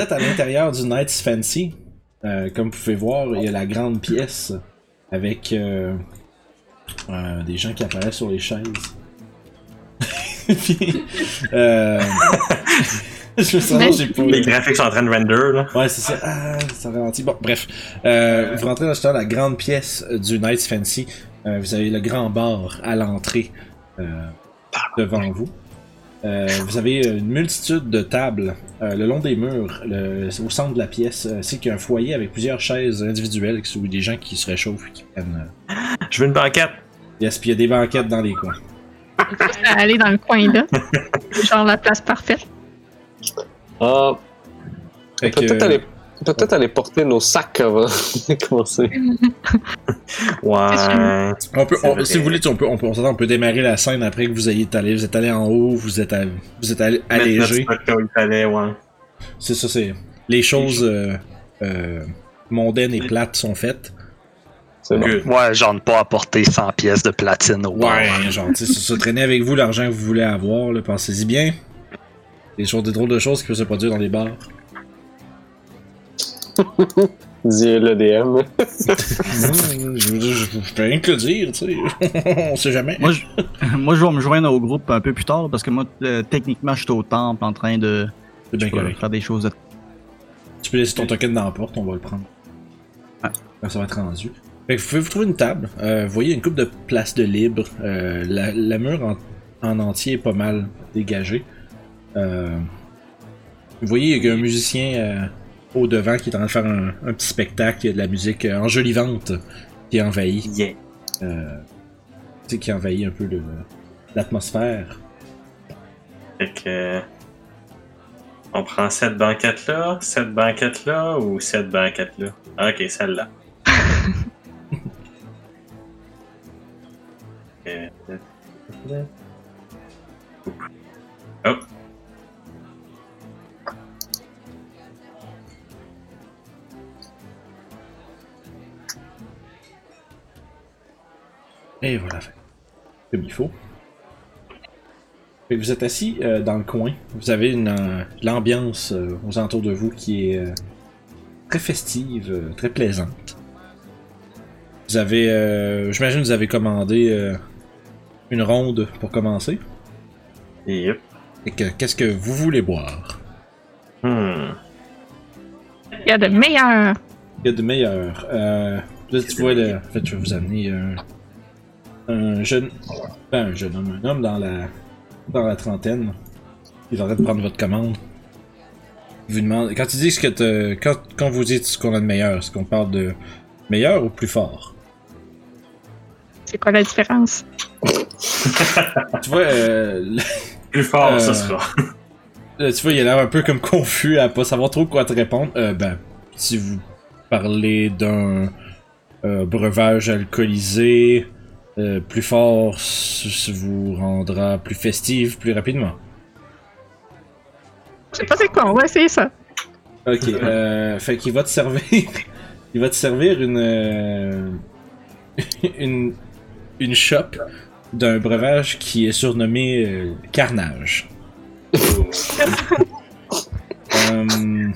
êtes à l'intérieur du Night's Fancy. Euh, comme vous pouvez voir, il y a la grande pièce avec euh, euh, des gens qui apparaissent sur les chaises. Puis, euh, je me sens, j'ai pas. Les graphiques sont en train de render, là. Ouais, c'est ça. Ah, ça ralentit. Bon, bref. Euh, vous rentrez dans la grande pièce du Night's Fancy. Euh, vous avez le grand bar à l'entrée euh, devant vous. Euh, vous avez une multitude de tables euh, le long des murs, le- au centre de la pièce. Euh, c'est qu'il y a un foyer avec plusieurs chaises individuelles, sont des gens qui se réchauffent et qui prennent. euh, Je veux une banquette. Yes, puis il y a des banquettes dans les coins. Aller dans le coin là. Genre la place parfaite. Ah, Fait que, peut-être aller, peut-être aller porter nos sacs avant de commencer. Ouais. on peut, on- si vous voulez, on peut, on peut, on s'entend, on peut démarrer la scène après que vous ayez allé, vous êtes allé en haut, vous êtes, à- vous êtes allé- allégé. ouais. C'est ça, c'est. Les choses euh, euh, mondaines et plates sont faites. C'est bon. Ouais, genre ne pas apporter 100 pièces de platine au. Ouais, genre, tu sais. Traînez avec vous l'argent que vous voulez avoir, pensez-y bien. Des choses, des drôles de choses qui peuvent se produire dans les bars. Dis le DM. Mmh, je veux dire, je je peux rien que le dire, tu sais. On sait jamais. Moi je, moi, je vais me joindre au groupe un peu plus tard, parce que moi, euh, techniquement, je suis au temple en train de bien faire des choses de... Tu peux laisser ton token dans la porte, on va le prendre. Quand ça va être rendu. Fait que vous pouvez vous trouver une table. Euh, vous voyez une coupe de place de libre. Euh, la, la mur en, en entier est pas mal dégagée. Euh, vous voyez, il y a un musicien euh, au devant qui est en train de faire un, un petit spectacle. Il y a de la musique euh, enjolivante qui envahit. Yeah. Euh, tu sais, qui envahit un peu l'atmosphère. Fait que. euh, On prend cette banquette-là, cette banquette-là ou cette banquette-là? Ah, Ok, celle-là. Oh. Et voilà, fait. comme il faut. Fait que vous êtes assis euh, dans le coin. Vous avez une euh, l'ambiance euh, aux alentours de vous qui est euh, très festive, euh, très plaisante. Vous avez, euh, j'imagine, que vous avez commandé euh, une ronde pour commencer. Yep. Et que qu'est-ce que vous voulez boire? Hmm. Il y a de meilleurs. Il y a de meilleurs. Euh, là, tu vois, le- en fait, je vais vous amener un, un jeune, pas un jeune homme, un homme dans la, dans la trentaine. Il est en train de prendre votre commande. Il vous demande, quand tu dis ce que quand, quand vous dites ce qu'on a de meilleur, est-ce qu'on parle de meilleur ou plus fort? C'est quoi la différence? Tu vois, euh, Plus fort, Euh, ça sera. Là, tu vois, il a l'air un peu comme confus à pas savoir trop quoi te répondre. Euh, ben, si vous parlez d'un euh, breuvage alcoolisé, euh, plus fort, ça vous rendra plus festive plus rapidement. Je sais pas c'est quoi, on va essayer ça. Ok, euh, fait qu'il va te servir. il va te servir une. euh, une. une shop d'un breuvage qui est surnommé euh, Carnage. Euh,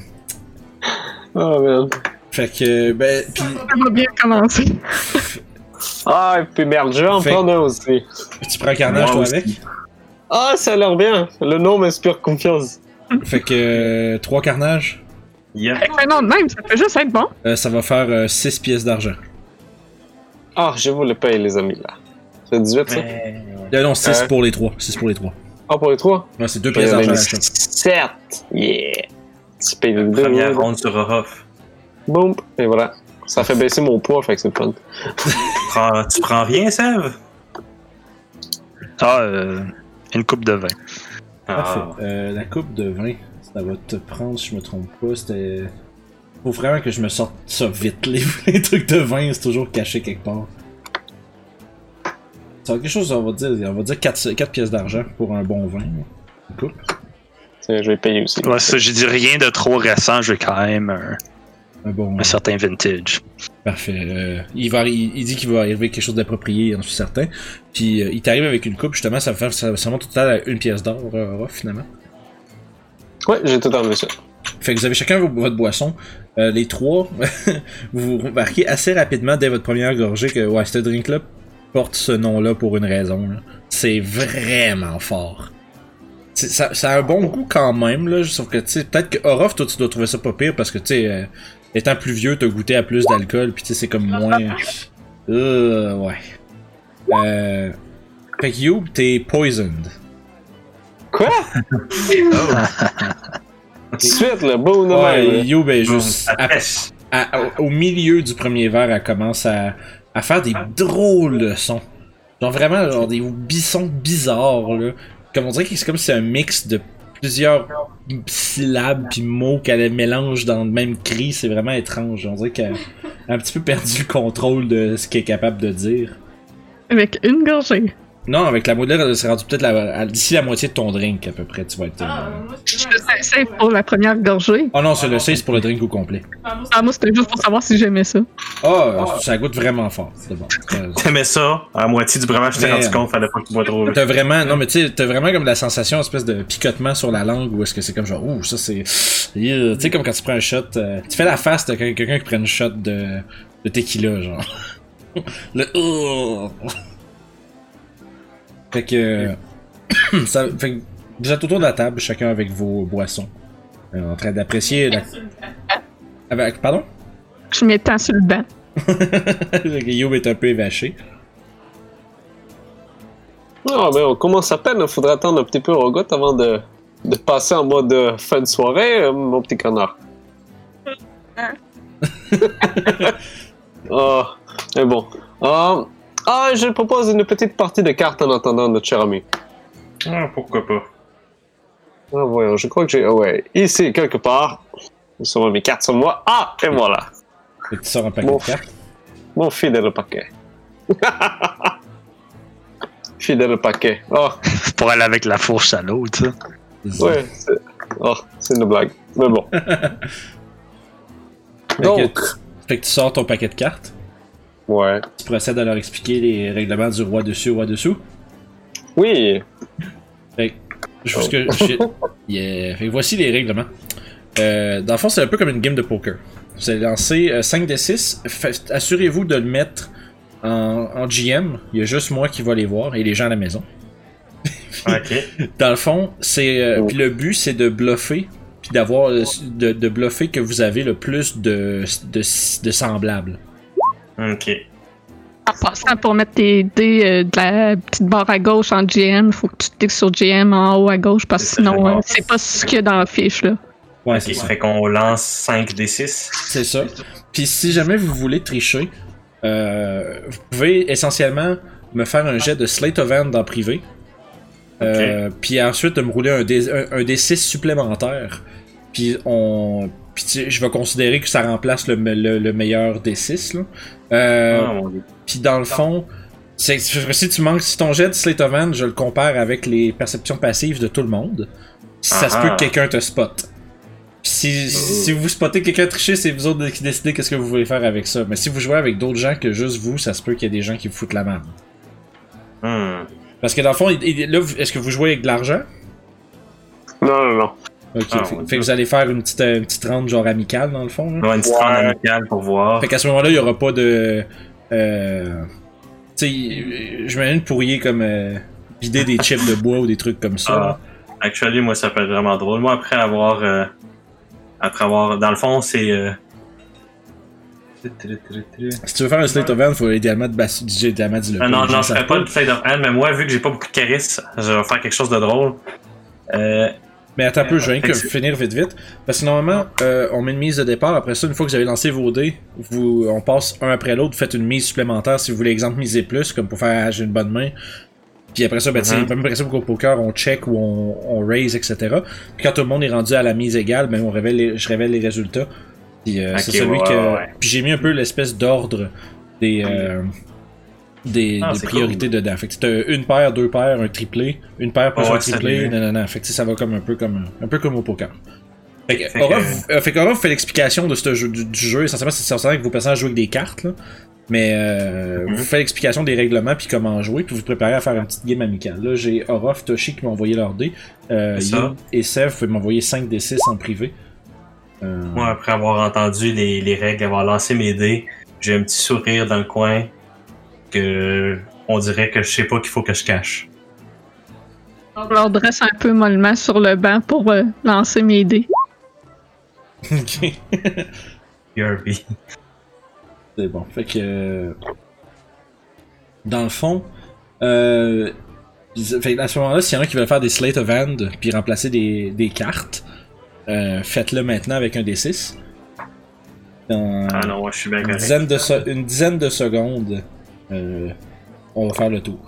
Oh merde. fait que, ben, pis, Ça va bien commencer. Ah, et puis merde, je vais en Fait- prendre un aussi. tu prends Carnage Moi toi aussi. avec? Ah, ça a l'air bien. Le nom m'inspire confiance. Fait que, euh, trois Carnages, Yep. Avec un nom de même, ça peut juste être bon. euh, ça va faire 6 pièces d'argent. Ah, je vous le paye, les amis, là. C'est 18, ça? Euh, non, 6 Euh. pour les trois. 6 pour les trois. Ah, pour les trois? Ouais, c'est 2 pièces d'argent à la shop. 7! Yeah! Tu payes les deux. Première ronde sur off. Boum! Et voilà. Ça fait baisser mon poids, fait que c'est le fun. Tu prends, tu prends rien, Sève? Ah, euh, une coupe de vin. Parfait. Ah. Euh, la coupe de vin, ça va te prendre, si je me trompe pas, c'était... Faut vraiment que je me sorte ça vite. Les, les trucs de vin, c'est toujours caché quelque part. Ça va être quelque chose, on va dire, on va dire 4, pièces d'argent pour un bon vin. Une coupe. Je vais payer aussi. Ouais, ça, j'ai dit rien de trop récent, je veux quand même un, Un bon un certain vintage. Parfait. Euh, il, va, il, il dit qu'il va arriver quelque chose d'approprié, j'en suis certain. Puis euh, il t'arrive avec une coupe, justement, ça va faire ça, ça monte au total à une pièce d'or, euh, finalement. Ouais, j'ai tout enlevé ça. Fait que vous avez chacun vo- votre boisson. Euh, les trois, vous remarquez assez rapidement dès votre première gorgée que ouais, ce drink-là porte ce nom-là pour une raison. C'est vraiment fort. C'est- Ça, ça a un bon goût quand même, là, sauf que tu sais, peut-être que Orof, toi tu dois trouver ça pas pire parce que tu sais, euh, étant plus vieux, t'as goûté à plus d'alcool, puis tu sais, c'est comme moins. Euh, ouais. Euh. Fait que You, t'es poisoned. Quoi? Tout de suite, le beau nom. Ouais, You, ben Boum, juste. à- à- au au milieu du premier verre, elle commence à, à faire des drôles de sons. Genre vraiment, genre des bissons bizarres, là. Comme on dirait que c'est comme si c'est un mix de plusieurs syllabes puis mots qu'elle mélange dans le même cri. C'est vraiment étrange. On dirait qu'elle a un petit peu perdu le contrôle de ce qu'elle est capable de dire. Avec une gorgée. Non, avec la modèle, elle s'est rendue peut-être d'ici la moitié de ton drink, à peu près. Tu vas être. euh, Je faisais ça pour la première gorgée. Oh non, c'est le 6 pour le drink au complet. Ah, moi, c'était juste pour savoir si j'aimais ça. Oh, ça goûte vraiment fort. C'est bon. Euh, T'aimais ça, à moitié du breuvage, je t'ai rendu euh, compte, fallait pas que tu bois trop. T'as vraiment, non mais tu sais, t'as vraiment comme la sensation, espèce de picotement sur la langue, où est-ce que c'est comme genre, ouh, ça c'est, tu sais comme quand tu prends un shot, euh, tu fais la face de quel- quelqu'un qui prend une shot de, de tequila, genre. Le, ouh. Fait que, ça, fait que vous êtes autour de la table, chacun avec vos boissons, euh, en train d'apprécier la, avec, pardon? Je m'étends sur le banc. Guillaume est un peu évaché. Non, mais on commence à peine. Il faudrait attendre un petit peu Rogot avant de, de passer en mode euh, fin de soirée, euh, mon petit canard. oh, mais bon. Ah, ah, je propose une petite partie de cartes en attendant notre cher ami. Ah, pourquoi pas. Ah, voyons, je crois que j'ai. ah ouais, ici, quelque part. Nous sommes mes cartes sur moi. Ah, et voilà. Que tu sors un paquet Bon. de cartes. Mon fidèle paquet. fidèle paquet. Oh, Pour aller avec la fourche à l'eau, tu sais. ouais. c'est- Oh, c'est une blague. Mais bon. Fait que Donc, tu- fait que tu sors ton paquet de cartes. Ouais. Tu procèdes à leur expliquer les règlements du roi dessus au roi dessous? Oui. Fait je pense que je- Yeah. Fait que voici les règlements. Euh, dans le fond, c'est un peu comme une game de poker. Vous allez lancer euh, 5 des 6. Fait- Assurez-vous de le mettre en, en GM. Il y a juste moi qui va les voir et les gens à la maison. Ok. Dans le fond, c'est. euh, Oh. Puis le but, c'est de bluffer. Puis d'avoir. euh, De, de bluffer que vous avez le plus de, de, de semblables. Ok. En passant, pour mettre tes dés euh, de la petite barre à gauche en GM, faut que tu cliques sur GM en haut à gauche parce que sinon, euh, c'est pas ce qu'il y a dans la fiche. là. Ouais, Ok, c'est ça. fait qu'on lance 5 des 6. C'est ça. Puis si jamais vous voulez tricher, euh, vous pouvez essentiellement me faire un jet de Slate of Hand en privé. Euh, Puis ensuite de me rouler un, D, un, un D6 supplémentaire. Puis on. Puis tu- je vais considérer que ça remplace le, le, le meilleur D6. Là. Euh, Ah, puis dans le fond, c'est, si tu manques, si ton jet de Slate of Hand, je le compare avec les perceptions passives de tout le monde, ça se Ah peut ah. que quelqu'un te spotte. Puis si, si vous spottez quelqu'un tricher, c'est vous autres qui décidez qu'est-ce que vous voulez faire avec ça. Mais si vous jouez avec d'autres gens que juste vous, ça se peut qu'il y ait des gens qui vous foutent la merde. Hmm. Parce que dans le fond, il- il- là, vous- est-ce que vous jouez avec de l'argent? Non, non, non. Ok, Ah, fait, que vous allez faire une petite, euh, une petite rente genre amicale dans le fond. là? Une petite Ouais. ronde amicale pour voir. Fait qu'à ce moment-là, il y aura pas de. Euh, tu sais, je m'imagine pourriez comme euh, vider des chips de bois ou des trucs comme ça. Ah, actually, moi, ça peut être vraiment drôle. Moi, après avoir. euh, après avoir. Dans le fond, c'est. euh, Si tu veux faire un slate of hand, faut idéalement te basser DJ idéalement. Ah, pas, non, non, je ferais pas de play of hand, mais moi, vu que j'ai pas beaucoup de charisme, je vais faire quelque chose de drôle. Euh, Mais attends un peu, je viens que c'est- finir vite vite. Parce que normalement, euh, on met une mise de départ. Après ça, une fois que vous avez lancé vos dés, vous, on passe un après l'autre. Vous faites une mise supplémentaire si vous voulez, exemple, miser plus, comme pour faire j'ai une bonne main. Puis après ça, ben, tu sais, Mhm. même principe qu'au poker, on check ou on, on raise, etc. Puis quand tout le monde est rendu à la mise égale, ben, on révèle les- je révèle les résultats. Puis euh, c'est celui que. ouais. Puis j'ai mis un peu l'espèce d'ordre des. euh, des, Ah, des priorités dedans. Fait que t'as une paire, deux paires, un triplé, une paire plus Ouais, un triplé, non, non, non. Fait que ça va comme un peu comme un peu comme au poker. Fait que, euh, fait l'explication de ce jeu, du, du jeu. Essentiellement, c'est que vos personnages jouent avec des cartes, là. Mais euh, Mhm. vous faites l'explication des règlements puis comment jouer, puis vous vous préparez à faire une petite game amicale. Là, j'ai Orof, Toshi qui m'ont envoyé leur dé. Euh, et Sev, pouvez m'envoyer 5 d 6 en privé. Euh, Moi, après avoir entendu les, les règles, avoir lancé mes dés, j'ai un petit sourire dans le coin que on dirait que je sais pas qu'il faut que je cache. Je leur dresse un peu mollement sur le banc pour euh, lancer mes dés. ok. Kirby. C'est bon. Fait que. euh, Dans le fond. Euh, fait à ce moment-là, s'il y en a qui veulent faire des slate of hand puis remplacer des, des cartes, euh, faites-le maintenant avec un D6. Dans Ah non, moi, je suis bien une, correct. dizaine de se- une dizaine de secondes, euh, on va faire le tour.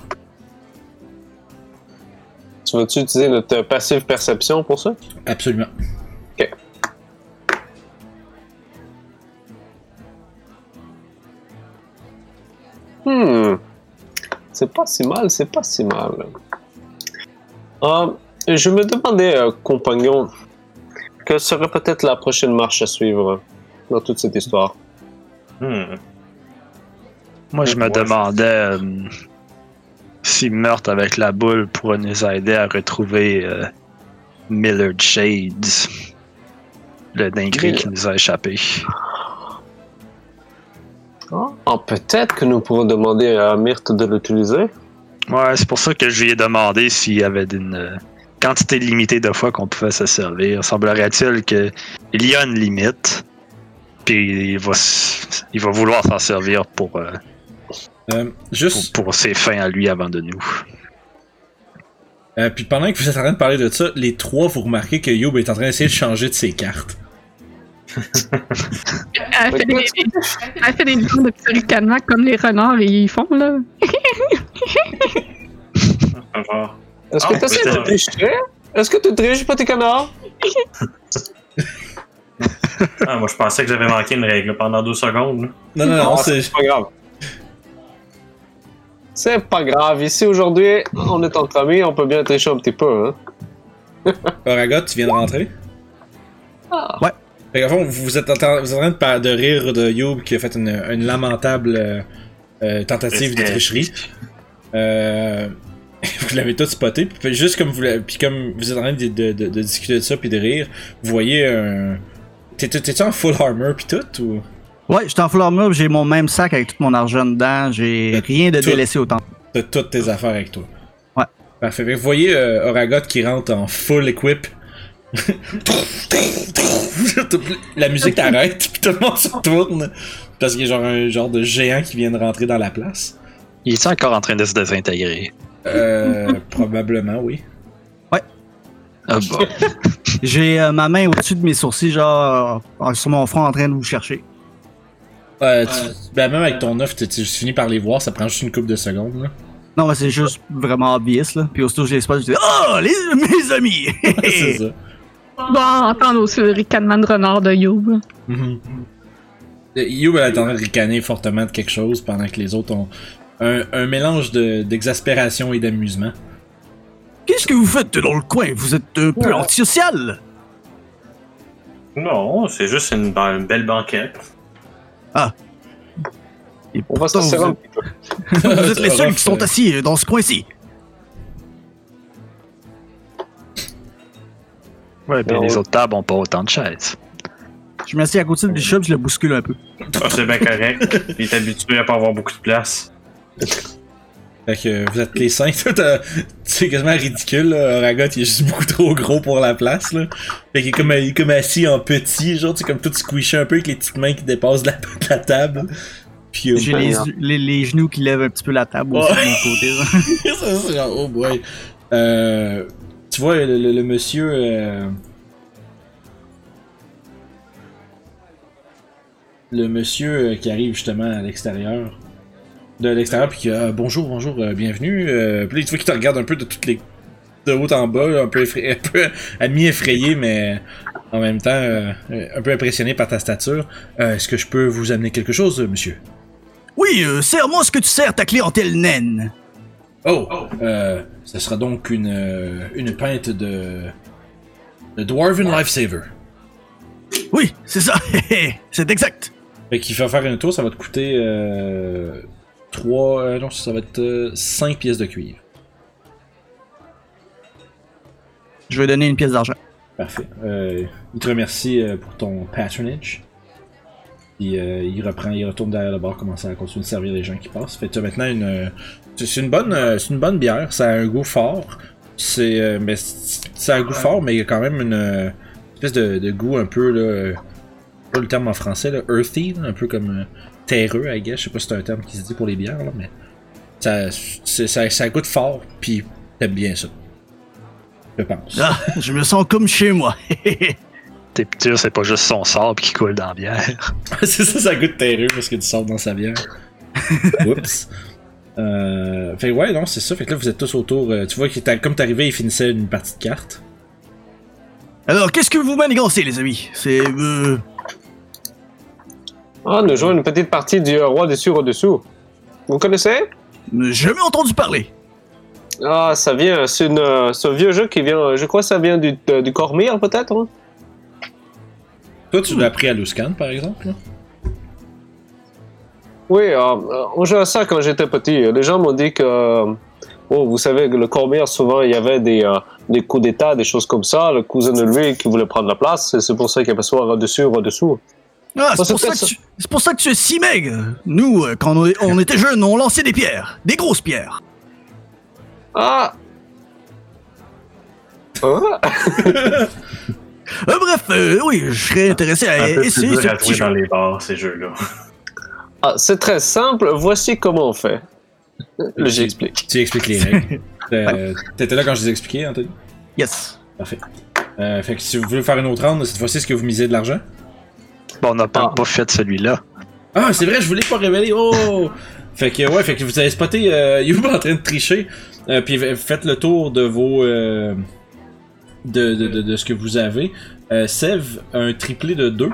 Tu vas-tu utiliser notre passive perception pour ça? Absolument. Hmm. C'est pas si mal, c'est pas si mal. Ah, je me demandais, euh, compagnon, quelle serait peut-être la prochaine marche à suivre dans toute cette histoire? Hmm. Moi, je me demandais euh, si Meurtre avec la boule pourrait nous aider à retrouver euh, Millard Shades, le dinguerie qui nous a échappé. Ah, peut-être que nous pourrons demander à Myrthe de l'utiliser. Ouais, c'est pour ça que je lui ai demandé s'il y avait une euh, quantité limitée de fois qu'on pouvait se servir. Semblerait-il qu'il y a une limite, puis il va, il va vouloir s'en servir pour, euh, Euh, pour, juste, pour ses fins à lui avant de nous. euh, puis pendant que vous êtes en train de parler de ça, les trois, vous remarquez que Youb est en train d'essayer de changer de ses cartes. Elle fait des, elle fait des de comme les renards ils font, là. Est-ce Ah, que tu essaies de peut-être. tricher? Est-ce que tu triches, petit canard? Ah, moi, je pensais que j'avais manqué une règle pendant deux secondes. Non, non, non, Ah, c'est. c'est pas grave. C'est pas grave. Ici, aujourd'hui, on est entre amis, on peut bien tricher un petit peu, hein? Oragot, tu viens de rentrer? Ah. Ouais. Fait qu'en fond, vous êtes en, train- vous êtes en train de, rire de Youb qui a fait une, une lamentable euh, euh, tentative de tricherie. Euh, vous l'avez tout spoté, puis juste comme vous puis comme vous êtes en train de, de- de- de discuter de ça puis de rire, vous voyez un. T'es- t'es- T'es-tu en full armor puis tout ou? Ouais, en full armor, j'ai mon même sac avec tout mon argent dedans, j'ai rien de tout. délaissé autant. T'as toutes tes affaires avec toi. Ouais. Parfait. Vous voyez euh, Oragot qui rentre en full equip. la musique t'arrête, puis tout le monde se retourne. Parce qu'il y a genre un genre de géant qui vient de rentrer dans la place. Il est encore en train de se désintégrer? Euh, probablement, oui. Ah bon. J'ai euh, ma main au-dessus de mes sourcils, genre euh, sur mon front en train de vous chercher. Euh, tu- ben, même avec ton offre, tu tu finis par les voir, ça prend juste une couple de secondes. Là. Non, mais c'est juste vraiment obvious, là. Puis aussitôt que je les spot, je dis Oh, les, mes amis! C'est ça. Bon, entendre aussi le ricanement de renard de Youb. elle est en train de ricaner fortement de quelque chose pendant que les autres ont un, un mélange de- d'exaspération et d'amusement. Qu'est-ce que vous faites dans le coin? Vous êtes un peu antisocial? Non, c'est juste une, une belle banquette. Et On va un vous, petit peu. êtes- vous êtes les seuls qui sont assis dans ce coin-ci. Ouais, Non. les autres tables ont pas autant de chaises. Je m'assieds à côté de Bishop, je le bouscule un peu. Ah, c'est bien correct. Il est habitué à pas avoir beaucoup de place. Fait que euh, vous êtes les cinq. T'as- C'est quasiment ridicule, là. Oragot, il est juste beaucoup trop gros pour la place, là. Fait qu'il est comme, il est comme assis en petit, genre, tu sais, comme tout squishy un peu avec les petites mains qui dépassent de la, de la table. Puis, euh, J'ai les, les, les genoux qui lèvent un petit peu la table aussi de mon côté. là. ça, genre, oh boy. Euh, tu vois, le, le- le monsieur. euh, le monsieur euh, qui arrive justement à l'extérieur. De l'extérieur, puis qui a bonjour, bonjour, euh, bienvenue. Euh, puis là, tu vois qu'il te regarde un peu de toutes les. de haut en bas, là, un peu, effrayé, un peu à mi-effrayé, mais en même temps euh, un peu impressionné par ta stature. Euh, Est-ce que je peux vous amener quelque chose, euh, monsieur? Oui, euh, serre-moi ce que tu sers ta clientèle naine. Oh, euh, ce sera donc une, euh, une pinte de, de Dwarven Lifesaver. Oui, c'est ça. c'est exact. Fait qu'il fait faire un tour, ça va te coûter euh, 3, non, ça va être 5 pièces de cuivre. Je vais donner une pièce d'argent. Parfait. Euh, il te remercie euh, pour ton patronage. Puis euh, il reprend, il retourne derrière le bar, commence à continuer de servir les gens qui passent. Fait que tu as maintenant une. euh, c'est une bonne, euh, c'est une bonne bière. Ça a un goût fort. C'est, euh, mais c'est- ça a un goût fort, mais il y a quand même une euh, espèce de, de goût un peu là. euh, Pas le terme en français là, earthy, là, un peu comme euh, terreux, I guess. Je sais pas si c'est un terme qui se dit pour les bières là, mais ça, c'est- ça, ça goûte fort. Puis t'aimes bien ça. Je pense. Ah, je me sens comme chez moi. T'es sûr, c'est pas juste son sable qui coule dans la bière. c'est ça, ça goûte terreux parce qu'il y a du sable dans sa bière. Oups. Euh, fait que ouais, non, c'est ça. Fait que là, vous êtes tous autour. euh, tu vois que t'as- comme t'arrivais, il finissait une partie de cartes. Alors, qu'est-ce que vous manigancez, les amis? C'est. Euh... Ah, nous jouons une petite partie du euh, roi dessus, roi dessous. Vous connaissez? Jamais entendu parler. Ah, ça vient, c'est une, euh, un vieux jeu qui vient, je crois que ça vient du, de- du Cormire peut-être hein? Toi, tu l'as appris à Luscan, par exemple. Oui, euh, euh, on jouait à ça quand j'étais petit. Les gens m'ont dit que, euh, oh, vous savez, que le Cormire, souvent, il y avait des, euh, des coups d'état, des choses comme ça. Le cousin de lui qui voulait prendre la place, et c'est pour ça qu'il y avait soit au-dessus, au-dessous. Ah, Oh, c'est pour, ça que tu- c'est pour ça que tu es si maigre. Nous, euh, quand on, on était jeunes, on lançait des pierres. Des grosses pierres. Ah Ah, Euh, bref, euh, oui, je serais intéressé Un à peu plus essayer ce petit jouer dans jeu. les bars, ces jeux-là. Ah, c'est très simple. Voici comment on fait. Le j'explique. Tu expliques les règles. Euh, T'étais là quand je les expliquais, Anthony? Yes. Parfait. Euh, fait que si vous voulez faire une autre round, cette fois-ci, est-ce que vous misez de l'argent? Bon, on n'a pas, Ah. pas fait celui-là. Ah, c'est vrai, je voulais pas révéler. Oh! fait que ouais, fait que vous avez spoté euh, Youb en train de tricher. Euh, puis faites le tour de vos euh, de, de, de, de ce que vous avez. Euh, Sev a un triplé de 2.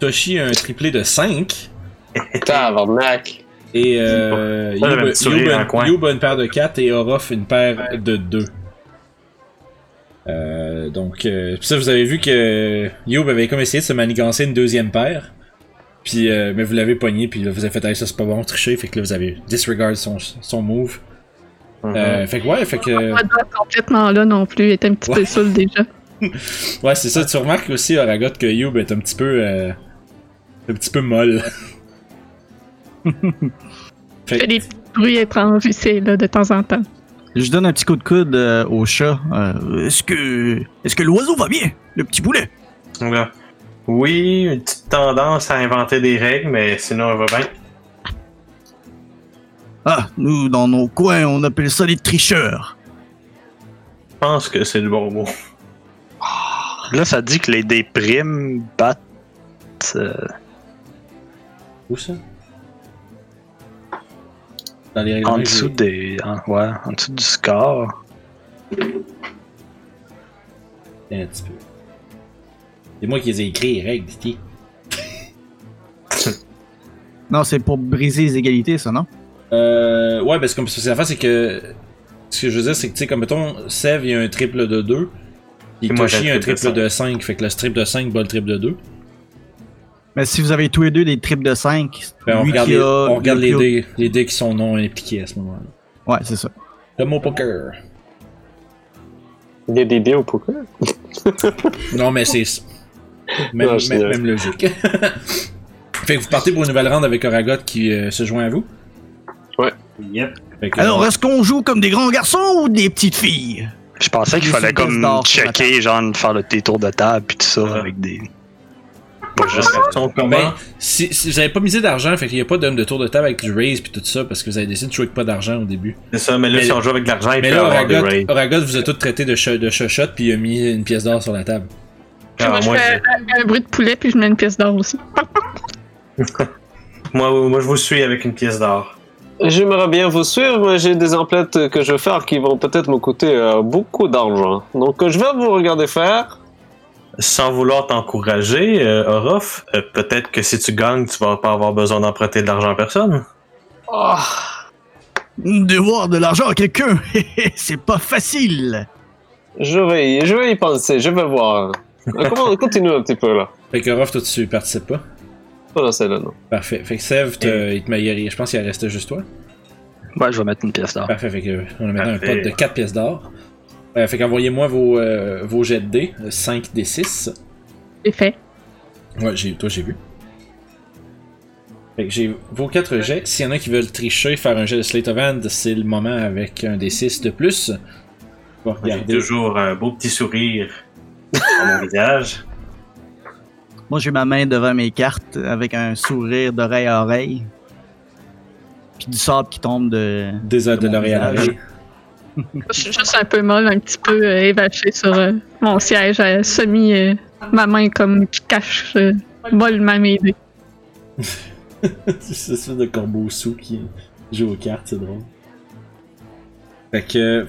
Toshi a un triplé de 5. Tabarnak. Et euh, Moi, j'avais un Youb, petit sourire Youb a- dans le coin. Youb a une paire de 4 et Orof une paire de 2. Euh, donc, euh, puis ça, vous avez vu que Youb avait comme essayé de se manigancer une deuxième paire. Puis, euh, mais vous l'avez pogné, puis là, vous avez fait, hey, ça c'est pas bon, tricher, fait que là, vous avez disregard son, son move. Mhm. Euh, fait que ouais, fait que. Pas de complètement là non plus, il était un petit Ouais. peu saoul déjà. Ouais, c'est ça, tu remarques aussi, Aragot, que Youb est un petit peu. euh, un petit peu molle. Il fait des bruits étranges ici là de temps en temps. Je donne un petit coup de coude euh, au chat. Euh, est-ce que. Est-ce que l'oiseau va bien? Le petit poulet Oui, une petite tendance à inventer des règles, mais sinon, elle va bien. Ah, nous, dans nos coins, on appelle ça des tricheurs. Je pense que c'est le bon mot. Là, ça dit que les déprimes battent. euh, Où ça? Dans les règles en dessous des. en- ouais, en dessous du score. Un petit peu. C'est moi qui les ai écrits, les règles, Titi. Non, c'est pour briser les égalités, ça, non? Euh, ouais, parce que comme- c'est la c'est que. Ce que je veux dire, c'est que, tu sais, comme mettons, Sev, il y a un triple de 2. Et Et moi, j'ai Toshi, un triple de 5. Fait que le strip de 5 bat le triple de 2. Mais si vous avez tous les deux des triples de 5, Ben, on regarde, les, a. on regarde le les, plus dés, les dés qui sont non impliqués à ce moment-là. Ouais, c'est ça. Comme au poker. Il y a des dés au poker? Non, mais c'est. Même, Non, même, même logique. fait que vous partez pour une nouvelle ronde avec Oragot qui euh, se joint à vous? Yep. Que, Alors, est-ce qu'on joue comme des grands garçons ou des petites filles? Je pensais qu'il fallait comme checker, genre, faire le tes tours de table puis tout ça Ouais. avec des. Comment? Ben, si, si vous avez pas misé d'argent, fait qu'il n'y a pas d'homme de tour de table avec du raise puis tout ça parce que vous avez décidé de jouer avec pas d'argent au début. c'est ça, mais là, mais- si on joue avec de l'argent, il Mais peut là, avoir Oragot, vous a tout traité de, ch de chuchote puis il a mis une pièce d'or sur la table. Ah, moi, moi, je fais un, un bruit de poulet puis je mets une pièce d'or aussi. moi, moi, je vous suis avec une pièce d'or. J'aimerais bien vous suivre, mais j'ai des emplettes que je vais faire qui vont peut-être me coûter euh, beaucoup d'argent. Donc je vais vous regarder faire. Sans vouloir t'encourager, euh, Orof, euh, peut-être que si tu gagnes, tu vas pas avoir besoin d'emprunter de l'argent à personne? Ah, Devoir de l'argent à quelqu'un, c'est pas facile. je, vais y, je vais y penser, je vais voir. Euh, comment, continue un petit peu là. Fait que Ruff, toi tu participes pas? Voilà, c'est là, non. Parfait. Fait que Sev, il te il- je pense qu'il en restait juste toi. Ouais, je vais mettre une pièce d'or. Parfait. Fait que on a maintenant un pot de 4 pièces d'or. Euh, fait qu'envoyez-moi vos, euh, vos jets de dés, 5 des 6. C'est fait. Ouais, j'ai, toi j'ai vu. Fait que j'ai vos 4 jets. S'il y en a qui veulent tricher, faire un jet de Slate of Hand, c'est le moment avec un des 6 de plus. On va J'ai toujours un beau petit sourire sur mon visage. Moi, j'ai ma main devant mes cartes avec un sourire d'oreille à oreille. Puis du sable qui tombe de. Des de mon l'oreille à l'oreille. Je suis juste un peu molle, un petit peu euh, sur euh, mon siège, euh, semi euh, ma main comme qui cache mollement mes c'est ça de corbeau sous qui joue aux cartes, c'est drôle. Fait que,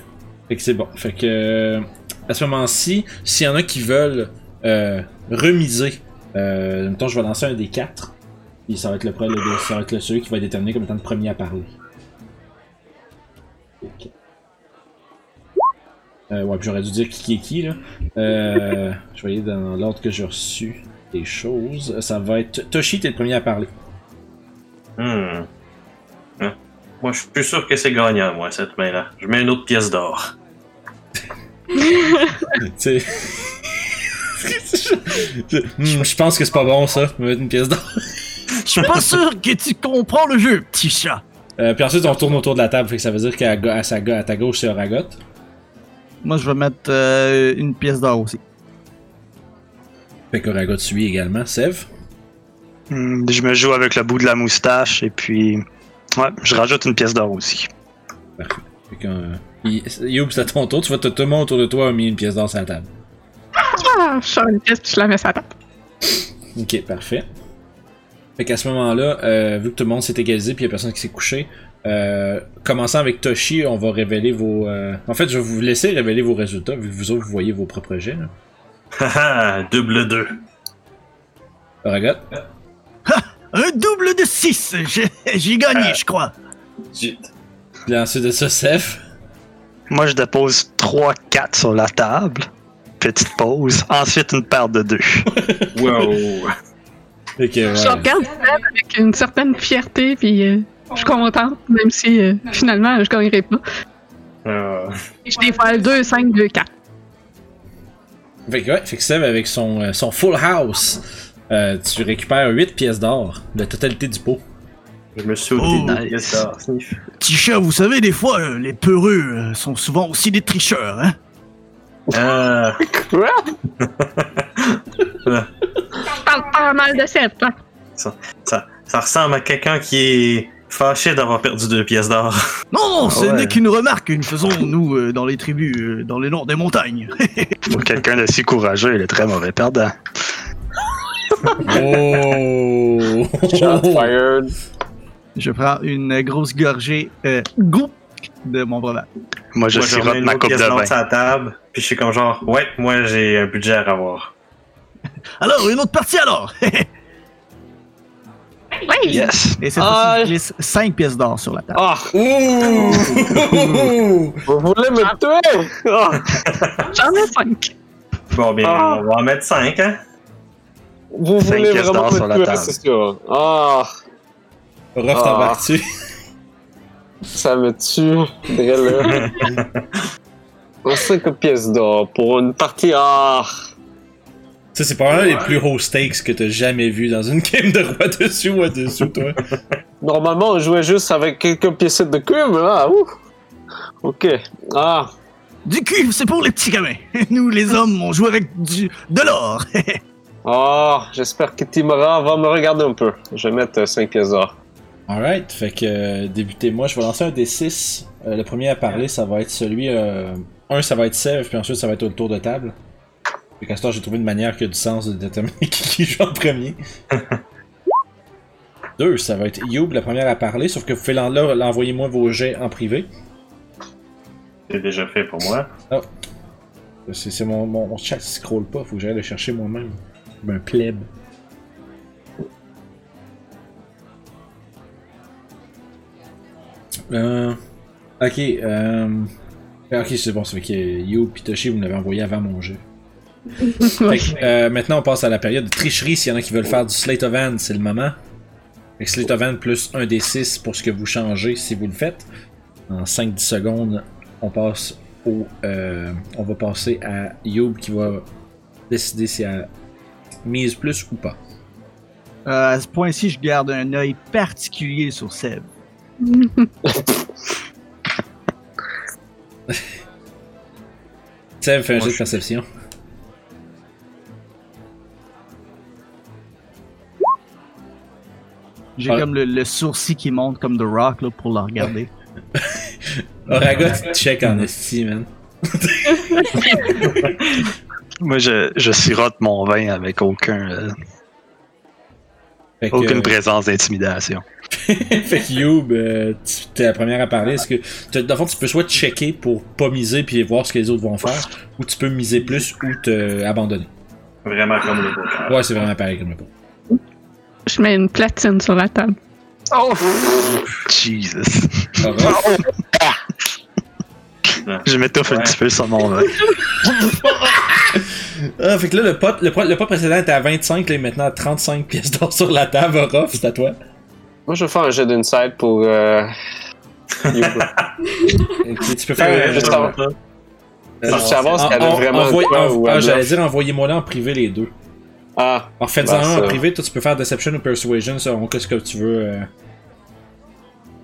fait que c'est bon. Fait que à ce moment-ci, s'il y en a qui veulent remiser, euh, je vais lancer un des quatre. Puis ça va être le, ça va être le celui qui va être déterminé comme étant le premier à parler. Ok. Euh, ouais, puis j'aurais dû dire qui est qui là. Euh, je aller dans l'ordre que j'ai reçu des choses. Ça va être Toshi, t'es le premier à parler. Hmm. Hein? Moi, je suis plus sûr que c'est gagnant, moi, cette main-là. Je mets une autre pièce d'or. Tu sais. Je pense que c'est pas bon ça, me mettre une pièce d'or. Je suis pas sûr que tu comprends le jeu, petit chat. Euh, puis ensuite on tourne autour de la table, fait que ça veut dire qu'à à ta gauche c'est Oragot. Moi, je vais mettre euh, une pièce d'or aussi. Fait qu'Oragot suit également. Sev? Hmm, Je me joue avec le bout de la moustache et puis. Ouais, je rajoute une pièce d'or aussi. Fait que. Euh, y- Youb, c'est à ton tour, tu vois, tout tout le monde autour de toi a mis une pièce d'or sur la table. Ah, je sors une pièce puis je la mets sur la table. Ok, parfait. Fait qu'à ce moment-là, euh, vu que tout le monde s'est égalisé puis y a personne qui s'est couché, euh, commençant avec Toshi, on va révéler vos. euh, En fait, je vais vous laisser révéler vos résultats, vu que vous autres vous voyez vos propres jets. Haha, double 2. Oragot. Un double de 6. J'ai gagné, je crois. Puis ensuite de ça, Sev. Moi, je dépose 3-4 sur la table. Petite pause. Ensuite, une paire de deux. Wow. Je regarde avec une certaine fierté puis euh, je suis contente, même si euh, finalement je gagnerai pas. Et Je dévoile 2, 5, 2, 4. Fait que, ouais, fait que avec son, euh, son full house, euh, tu récupères 8 pièces d'or, la totalité du pot. Je me suis Oh, oublié de nice. pièce d'or. Vous savez, des fois, euh, les peureux euh, sont souvent aussi des tricheurs, hein? Quoi? Je parle pas mal de Seb. Ça, ça ressemble à quelqu'un qui est fâché d'avoir perdu deux pièces d'or. Non, ce ouais. n'est qu'une remarque que nous faisons, nous, euh, dans les tribus, euh, dans les nord des montagnes. Pour quelqu'un de si courageux, il est très mauvais perdant. Oh! Shot fired. Je prends une grosse gorgée, euh, goût de mon breuvage. Moi, je moi, je remets ma autre coupe pièce de d'or vin. sur la table, puis je suis comme genre, ouais, moi j'ai un budget à revoir. Alors, une autre partie alors Oui! Yes. Et cette Ah. fois-ci, je glisse 5 pièces d'or sur la table. Ah, Ouh! vous voulez me tuer? Ah, J'en ai 5. Bon, bien, Ah. on va en mettre cinq, hein? vous Cinq voulez pièces vraiment d'or sur la me tuer, table. c'est sûr. Ah, Ruff Ah. t'embarques-tu? ça me tue. On sait que pièces d'or pour une partie. Ah, Ça, c'est probablement les plus hauts stakes que t'as jamais vu dans une game de roi dessus ou dessous, toi. normalement, on jouait juste avec quelques pièces de cube, mais là, ouh. Ok. Ah, Du cul, c'est pour les petits gamins. Nous, les hommes, on joue avec du, de l'or. ah, j'espère que Timora va me regarder un peu. Je vais mettre 5 pièces d'or. Alright, fait que euh, débutez-moi, je vais lancer un D6. Euh, le premier à parler, ça va être celui. Euh, un, ça va être Sev, puis ensuite, ça va être au tour de table. Fait qu'à ce temps, j'ai trouvé une manière qui a du sens de déterminer qui, joue en premier. Deux, ça va être Youb, la première à parler, sauf que vous pouvez l'en- là, l'envoyer-moi vos jets en privé. C'est déjà fait pour moi. C'est c'est mon, mon, mon chat qui scroll pas, faut que j'aille le chercher moi-même. Comme un pleb. Euh, ok, euh, ok, c'est bon, ça fait que You et Toshi, vous me l'avez envoyé avant mon jeu. Que, euh, maintenant, on passe à la période de tricherie. S'il y en a qui veulent faire du Slate of Hand, c'est le moment. Fait que Slate of Hand plus 1 des 6 pour ce que vous changez si vous le faites. En 5-10 secondes, on passe au. euh, on va passer à Youb qui va décider si elle mise plus ou pas. Euh, à ce point-ci, je garde un œil particulier sur Seb. Seb fait un jeu de perception. J'ai Ouais. comme le, le sourcil qui monte comme The Rock là, pour le regarder. Oraga, tu te check en esti, man. Moi, je, je sirote mon vin avec aucun, euh, aucune présence d'intimidation. fait que Youb, euh, tu- t'es la première à parler. Est-ce que, dans le fond, tu peux soit te checker pour pas miser puis voir ce que les autres vont faire, ou tu peux miser plus ou te abandonner. Vraiment comme le poker. Ouais, c'est vraiment pareil comme le pot. Je mets une platine sur la table. Jesus. Orof, Je m'étouffe un petit peu sur mon. Ah, fait que là, le pot, le, pot- le pot précédent était à 25, là, maintenant à 35 pièces d'or sur la table. Orof, c'est à toi. Moi, je vais faire un jet d'insight pour. Euh... Tu peux faire. Euh, savoir- euh, Juste savoir si elle a en- vraiment ah, J'allais dire, envoyez-moi là en privé les deux. Ah, Alors, faites-en Ben, un ça- en privé, toi tu peux faire Deception ou Persuasion selon qu'est-ce que tu veux. euh,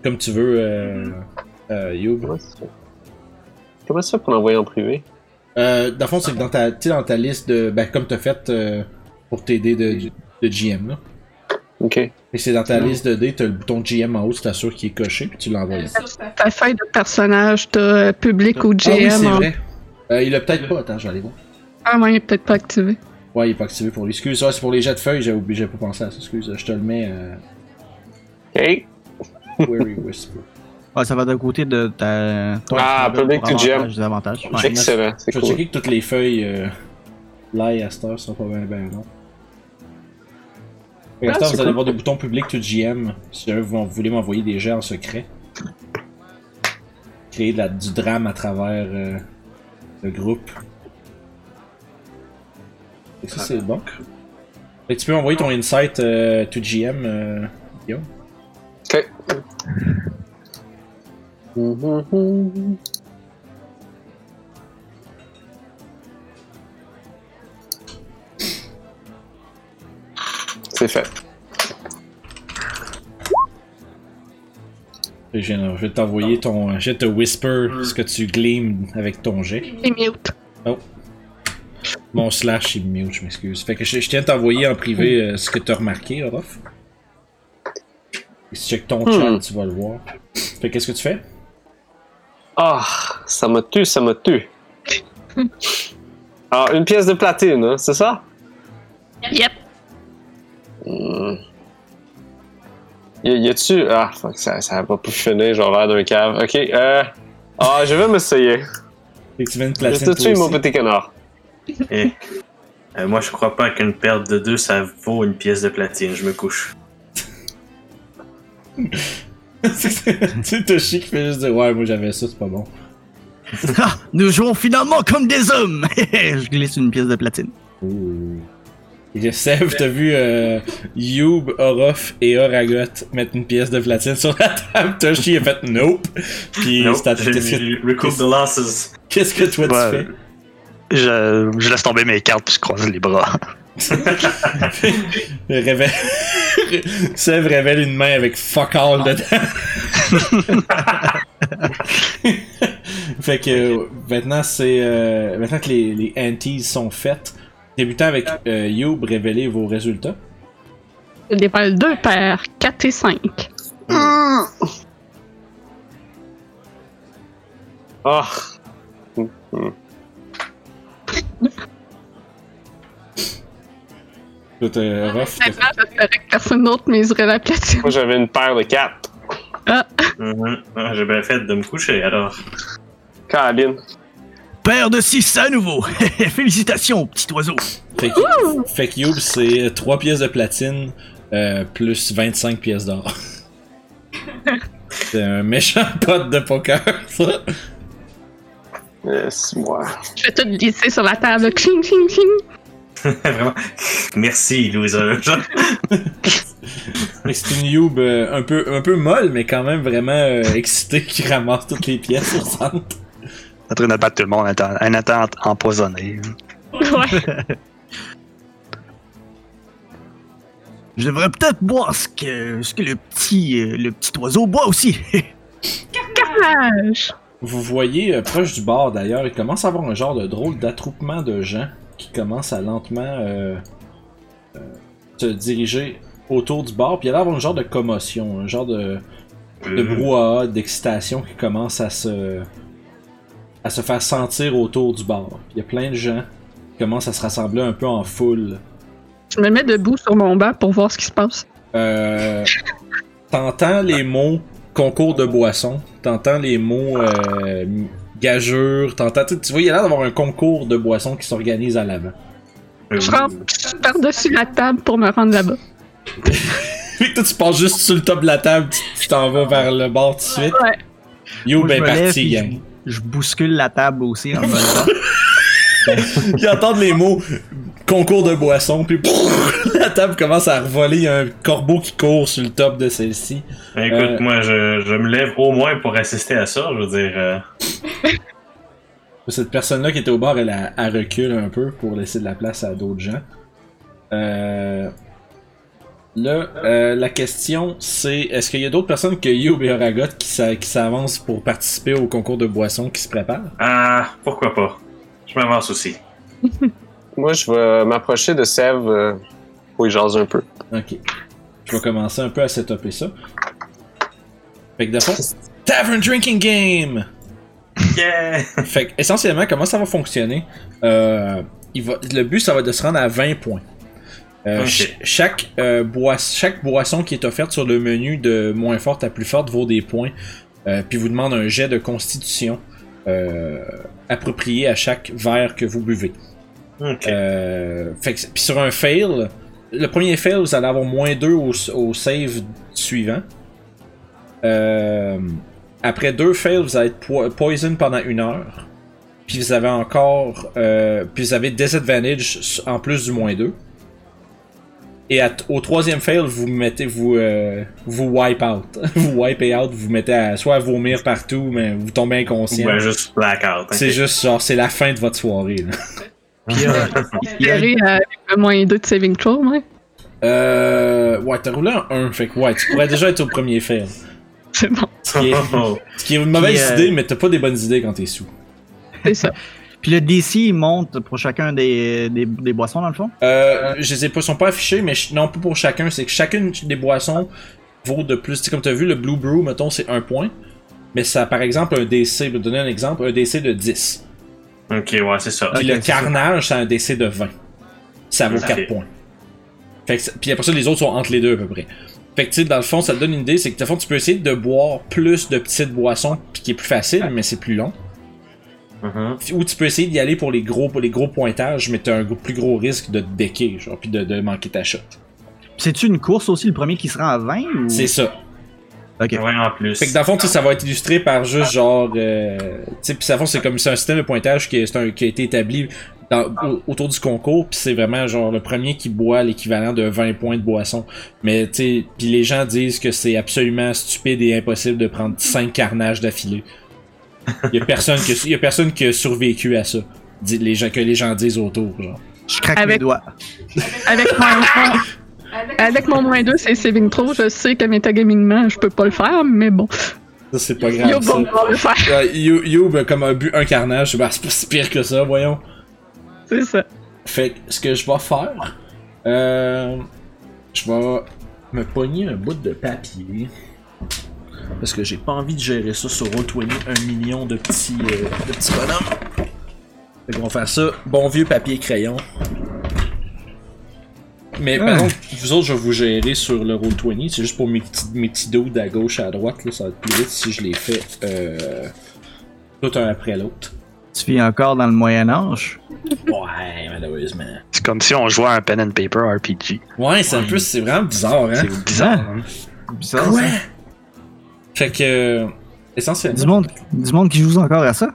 Comme tu veux, euh, euh, Youb. comment ça fait? Comment ça fait pour l'envoyer en privé? Euh, dans le fond, c'est que dans ta, dans ta liste de. Ben, comme t'as fait euh, pour t'aider de, de GM, là. Ok. Et c'est dans ta liste de dés, t'as le bouton GM en haut, tu t'assures qu'il est coché, puis tu l'envoies. Ta feuille de personnage, t'as public ou GM. Ah oui, c'est en- vrai. Euh, il l'a peut-être pas, attends, je vais aller voir. Ah, ouais, il est peut-être pas activé. Ouais, il est pas activé pour lui. Excuse, ouais, c'est pour les jets de feuilles, j'ai oublié, j'ai pas pensé à ça. Excuse, je te le mets. Euh, Ok. Weary Whisper. Ouais, ça va d'un côté de ta. ton Ah, public to désavantage. Ouais. Excellent, c'est Je vais cool. checker que toutes les feuilles euh, live à cette heure sont pas bien ben cette Ah, heure, vous allez cool. avoir des boutons publics to GM si jamais vous, vous voulez m'envoyer des jets en secret. Créer de la- du drame à travers euh, le groupe. Ça c'est bon. Que tu peux m'envoyer ton insight euh, to GM, euh, Guillaume. Ok. Mhm. C'est fait. Je vais t'envoyer ton jet de whisper, ce que tu gleams avec ton jet. Et mute. Mon slash, il me mute, je m'excuse. Fait que je, je tiens de t'envoyer en privé euh, ce que t'as remarqué, Orof. Et si tu check ton Hmm. chat, tu vas le voir. Fait qu'est-ce que tu fais? Ah, ça me tue, ça me tue. Ah, une pièce de platine, hein, c'est ça? Yep. Hmm. Y, y a-tu. Ah, fuck, ça, ça va pas pu finir, genre l'air d'un cave. Ok, euh. Ah, je vais m'essayer. Fait que tu viens de Je placer te tue, mon petit canard. Et euh, moi, je crois pas qu'une perte de deux, ça vaut une pièce de platine. Je me couche. C'est Toshi qui fait juste dire Ouais, moi j'avais ça, c'est pas bon. Ah, nous jouons finalement comme des hommes! je glisse une pièce de platine. Ouh. Et Sev, t'as vu euh, Youb, Orof et Oragot mettre une pièce de platine sur la table. Toshi a fait Nope. Puis à- j'ai qu'est-ce que- j'ai recoup the losses. qu'est-ce que toi Ouais. tu fais? Je, je laisse tomber mes cartes puis je croise les bras. Sev révèle une main avec fuck all dedans. fait que maintenant c'est euh, maintenant que les, les antis sont faites, débutant avec euh, Youb, révélez vos résultats. Je déballe 2 paires, 4 et 5. Ah, Tout euh, rough. Maintenant, j'espérais que personne d'autre miserait la platine. moi j'avais une paire de quatre. Mhm. Ah, J'ai bien fait de me coucher alors. Caroline. Paire de 6 à nouveau! Félicitations, petit oiseau! Fait que, fait que Youb, c'est 3 pièces de platine euh, plus 25 pièces d'or. c'est un méchant pote de poker, ça. Yes, moi. Je vais tout glisser sur la table. Ching, ching, ching. Vraiment. Merci, que C'est une Youb euh, un, peu, un peu molle, mais quand même vraiment euh, excitée qui ramasse toutes les pièces au centre. En train de battre tout le monde, un attente empoisonné. Ouais. Je devrais peut-être boire ce que, ce que le petit euh, le petit oiseau boit aussi. Carnage! Vous voyez, proche du bar d'ailleurs, il commence à avoir un genre de drôle d'attroupement de gens qui commencent à lentement euh, euh, se diriger autour du bar. Puis il y a l'air un genre de commotion, un genre de, de Mhm. brouhaha, d'excitation qui commence à se, à se faire sentir autour du bar. Il y a plein de gens qui commencent à se rassembler un peu en foule. Je me mets debout sur mon banc pour voir ce qui se passe. Euh, T'entends les mots concours de boissons, t'entends les mots euh, gageure, t'entends, tu tu vois, il y a l'air d'avoir un concours de boissons qui s'organise à l'avant. Je rentre par-dessus la table pour me rendre là-bas. Puis toi, tu passes juste sur le top de la table, tu- tu t'en vas vers le bar tout de suite. Ouais. Yo, Moi, ben parti, gang. Je, je bouscule la table aussi en me levant. Ils entendent les mots concours de boissons, puis la table commence à revoler. Il y a un corbeau qui court sur le top de celle-ci. Écoute, Euh, moi, je, je me lève au moins pour assister à ça. Je veux dire, euh, Cette personne-là qui était au bar, elle, a- elle recule un peu pour laisser de la place à d'autres gens. Euh... Là, euh, la question c'est est-ce qu'il y a d'autres personnes que Youb et Oragot qui s'a- qui s'avancent pour participer au concours de boissons qui se préparent ah, pourquoi pas? Je m'avance aussi. Moi, je vais m'approcher de Sève euh, pour y jaser un peu. Ok. Je vais commencer un peu à setuper ça. Fait que de fond, Tavern Drinking Game Yeah! Fait que, essentiellement, comment ça va fonctionner euh, il va, Le but, ça va être de se rendre à 20 points. Euh, ch- chaque, euh, boi- chaque boisson qui est offerte sur le menu de moins forte à plus forte vaut des points. Puis vous demande un jet de constitution approprié à chaque verre que vous buvez. Ok. Fait que, puis sur un fail, le premier fail, vous allez avoir moins 2 au, au save suivant. Euh, après deux fails, vous allez être po- poison pendant une heure. Puis vous avez encore. Euh, puis vous avez disadvantage en plus du moins 2. Et à au troisième fail, vous mettez vous euh, vous wipe out. vous wipez out, vous mettez à, soit à vomir partout, mais vous tombez inconscient. Ben, juste blackout. C'est ok. juste genre c'est la fin de votre soirée. Là. Puis, euh, il y a- avec le moins 2 de saving throw, ouais. Euh. Ouais, t'as roulé un 1, fait que ouais, tu pourrais déjà être au premier fail. C'est bon, Ce qui est, ce qui est une mauvaise Puis, euh, idée, mais t'as pas des bonnes idées quand t'es sous. c'est ça. puis le DC il monte pour chacun des, des, des boissons dans le fond? Euh, je les ai pas, sont pas affichés, mais non, pas pour chacun. C'est que chacune des boissons vaut de plus. Tu sais, comme t'as vu, le Blue Brew, mettons, c'est un point. Mais ça a par exemple un DC, je vais te donner un exemple, un DC de 10. ok, ouais, c'est ça. Puis le. Carnage, c'est un DC de 20. Ça vaut Ok. 4 points. Fait que, c'est- puis après ça, les autres sont entre les deux à peu près. Fait que tu sais, dans le fond, ça te donne une idée, c'est que dans le fond, tu peux essayer de boire plus de petites boissons, puis qui est plus facile, mais c'est plus long. Mhm. Ou tu peux essayer d'y aller pour les gros, pour les gros pointages, mais t'as un plus gros risque de te decker, genre, puis de, de manquer ta shot. C'est-tu une course aussi, le premier qui se rend à 20 ou... C'est ça. Ok. Ouais, en plus. Fait que dans le fond, ça va être illustré par juste genre. Euh, tu sais, puis dans le fond, c'est comme c'est un système de pointage qui, est, un- qui a été établi dans- autour du concours, puis c'est vraiment genre le premier qui boit l'équivalent de 20 points de boisson. Mais tu sais, puis les gens disent que c'est absolument stupide et impossible de prendre 5 carnages d'affilée. Il y a personne qui, y a personne qui a survécu à ça. Dit- Les gens, que les gens disent autour, genre. Je craque mes Avec- doigts. Avec mon, avec mon moins 2, c'est saving throw. Je sais que métagamingement, je peux pas le faire, mais bon. Ça, c'est pas grave. Yo, ça. bon, le faire. Euh, You, Youb a comme a bu un carnage, bah, c'est pas si pire que ça, voyons. C'est ça. Fait que ce que je vais faire, euh, je vais me pogner un bout de papier. Parce que j'ai pas envie de gérer ça sur Roll20 un million de petits, euh, de petits bonhommes. Fait qu'on va faire ça, bon vieux papier crayon. Mais par Ah. contre, vous autres, je vais vous gérer sur le Roll20. C'est juste pour mes petits, mes petits doudes à gauche à droite. Là, ça va être plus vite si je les fais euh, tout un après l'autre. Tu vis encore dans le Moyen-Âge. Ouais, malheureusement. C'est comme si on jouait à un pen and paper RPG. Ouais, c'est un peu, c'est vraiment bizarre, hein? C'est bizarre. hein? Bizarre, Quoi? ça. Fait que, essentiellement. Du monde, du monde qui joue encore à ça?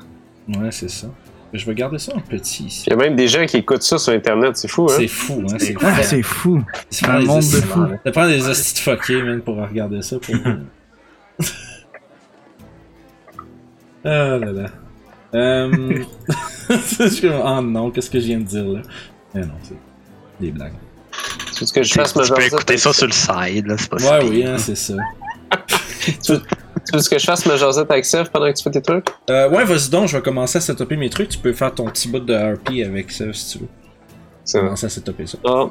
Ouais, c'est ça. Je vais garder ça en petit ici. Il y a même des gens qui écoutent ça sur Internet, c'est fou, hein? C'est fou, hein. C'est Ah, fou. c'est fou. Ça prend un des monde de fous. Ça prend des hosties de fuckés, man, pour regarder ça. Pour... ah là là. Euh... oh non, qu'est-ce que je viens de dire là? Eh non, c'est des blagues. Tu veux que je fasse ma Tu peux écouter avec- ça sur le side, là, c'est pas Ouais, oui, hein, c'est ça. Tu veux que je fasse ma jasette avec Sev pendant que tu fais tes trucs? Euh, ouais, vas-y donc, je vais commencer à setuper mes trucs. Tu peux faire ton petit bout de RP avec ça si tu veux. C'est vrai. Commencer à setuper ça. Ah,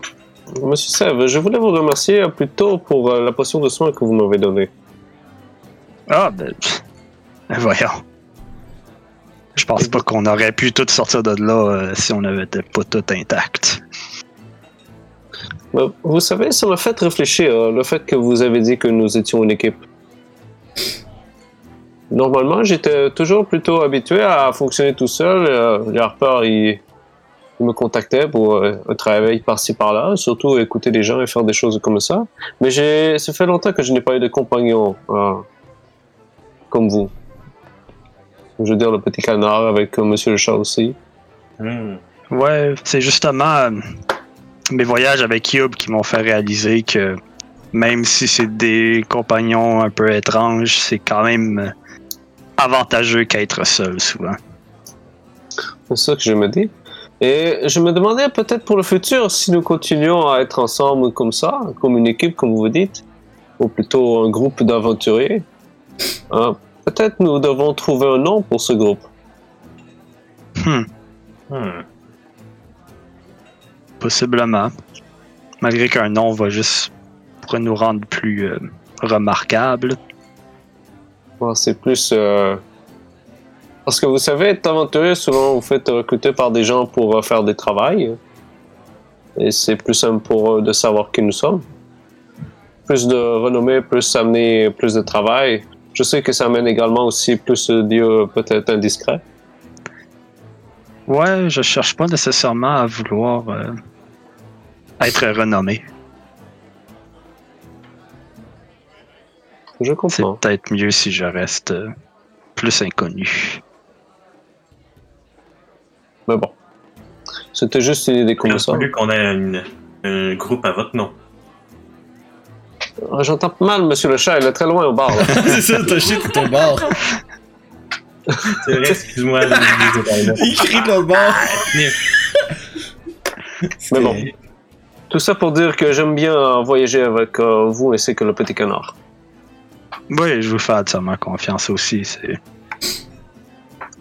Monsieur Sev, je voulais vous remercier plutôt pour euh, la potion de soin que vous m'avez donnée. Ah, ben, pff, voyons. Je pense pas qu'on aurait pu tout sortir de là euh, si on avait été pas tout intact. Mais Vous savez, ça m'a fait réfléchir, euh, le fait que vous avez dit que nous étions une équipe. Normalement, j'étais toujours plutôt habitué à fonctionner tout seul. Euh, les Harper, ils, me contactaient pour euh, un travail par-ci par-là, surtout écouter les gens et faire des choses comme ça. Mais ça fait longtemps que je n'ai pas eu de compagnon euh, comme vous. Je veux dire, le petit canard avec euh, Monsieur le chat aussi. Hmm. Ouais, c'est justement euh, mes voyages avec Youb qui m'ont fait réaliser que même si c'est des compagnons un peu étranges, c'est quand même euh, avantageux qu'être seul souvent. C'est ça que je me dis. Et je me demandais peut-être pour le futur si nous continuons à être ensemble comme ça, comme une équipe, comme vous dites, ou plutôt un groupe d'aventuriers. euh, peut-être nous devons trouver un nom pour ce groupe. Hmm, Hmm. possiblement. Malgré qu'un nom va juste pourrait nous rendre plus euh, remarquables. Bon, c'est plus. euh, Parce que vous savez, être aventurier, souvent vous faites recruter par des gens pour euh, faire des travails. Et c'est plus simple pour eux de savoir qui nous sommes. Plus de renommée, plus amener plus de travail. Je sais que ça amène également aussi plus de dieux peut-être indiscrets. Ouais, je cherche pas nécessairement à vouloir euh, être renommé. Je C'est comprends. peut-être mieux si je reste euh, plus inconnu. Mais bon. C'était juste une idée Il comme a ça. fallu qu'on ait une- un groupe à votre nom. Ah, J'entends mal, monsieur le chat, il est très loin au bar. là. c'est ça, t'as chié tout au bord. C'est vrai, excuse-moi. Il crie de l'autre bord. Mais bon. Tout ça pour dire que j'aime bien voyager avec euh, vous ainsi que le petit canard. Oui, je vous fais entièrement confiance aussi. C'est...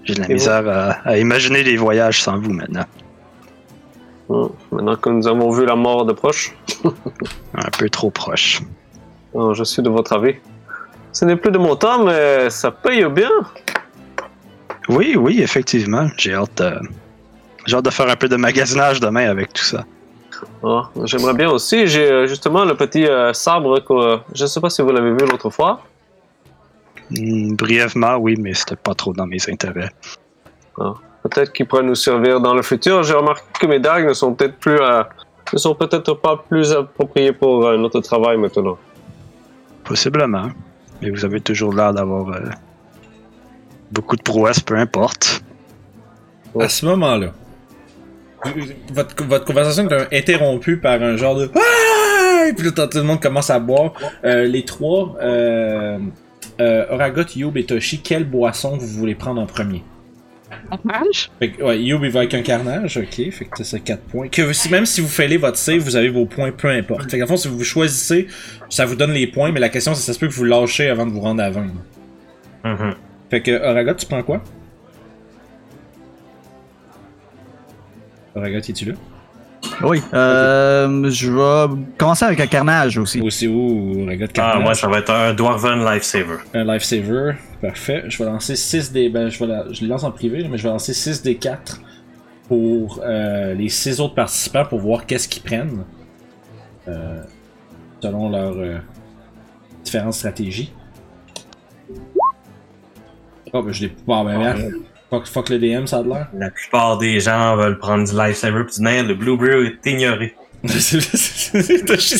J'ai de la Et vous? misère à, à imaginer les voyages sans vous maintenant. Hein, Maintenant que nous avons vu la mort de proche, Un peu trop proche. Euh, je suis de votre avis. Ce n'est plus de mon temps, mais ça paye bien. Oui, oui, effectivement. J'ai hâte, euh, j'ai hâte de faire un peu de magasinage demain avec tout ça. Ah, J'aimerais bien aussi. J'ai euh, justement le petit euh, sabre que euh, je ne sais pas si vous l'avez vu l'autre fois. Hmm, brièvement, oui, mais c'était pas trop dans mes intérêts. Peut-être qu'il pourrait nous servir dans le futur. J'ai remarqué que mes dagues ne sont peut-être plus, euh, ne sont peut-être pas plus appropriées pour notre travail maintenant. Possiblement. Mais vous avez toujours l'air d'avoir euh, beaucoup de prouesses, peu importe. À ce moment-là, votre, conversation est interrompue par un genre de Ah! Puis là, tout le monde commence à boire. Euh, les trois, euh, Oragot, Youb et Toshi, quelle boisson vous voulez prendre en premier? Orange? Fait que, ouais, Youb, il va avec un carnage, ok, fait que c'est 4 points. Que si, même si vous failez votre save, vous avez vos points, peu importe. Fait qu'en fond, si vous choisissez, ça vous donne les points, mais la question c'est ça se peut que vous lâchez avant de vous rendre à 20. là. Mhm. Fait que, Oragot, tu prends quoi? Oragot, es-tu là? Oui, euh, je vais commencer avec un carnage aussi. Aussi, ouh, Oragot, Ah, carnage. moi, ça va être un Dwarven Lifesaver. Un lifesaver, parfait. Je vais lancer 6 des. Ben, je, vais la- je les lance en privé, mais je vais lancer 6 des 4 pour euh, les 6 autres participants pour voir qu'est-ce qu'ils prennent. Euh, selon leurs euh, différentes stratégies. Oh, ben je l'ai. Bon, ben, merde. Fuck, fuck le DM, ça a de l'air. La plupart des gens veulent prendre du Lifesaver pis du nain, le Blue Brew est ignoré. C'est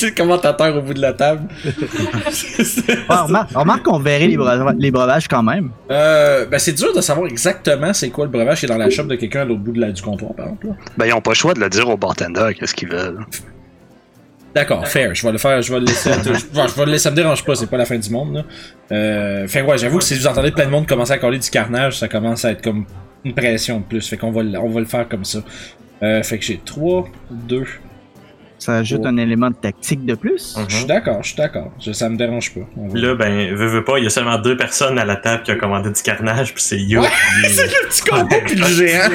le commentateur au bout de la table. Ouais, remarque, remarque qu'on verrait les, breuva- les breuvages quand même. euh, ben, c'est dur de savoir exactement c'est quoi le breuvage qui est dans la shop de quelqu'un à l'autre bout de la, du comptoir, par exemple. là. Ben, ils ont pas le choix de le dire au bartender qu'est-ce qu'ils veulent. D'accord, fair. Je vais le faire, je vais le laisser. je, je vais le laisser, ça me dérange pas, c'est pas la fin du monde. Là. Euh, fait que ouais, j'avoue que si vous entendez plein de monde commencer à coller du carnage, ça commence à être comme une pression de plus. Fait qu'on va, on va le faire comme ça. Euh, fait que j'ai 3, 2. Ça ajoute un élément de tactique de plus. Mhm. Je suis d'accord, je suis d'accord. Ça me dérange pas. On Là, ben, veux, veux pas, il y a seulement deux personnes à la table qui ont commandé du carnage, puis c'est Yo. Ouais, qui- c'est le petit combat puis le géant.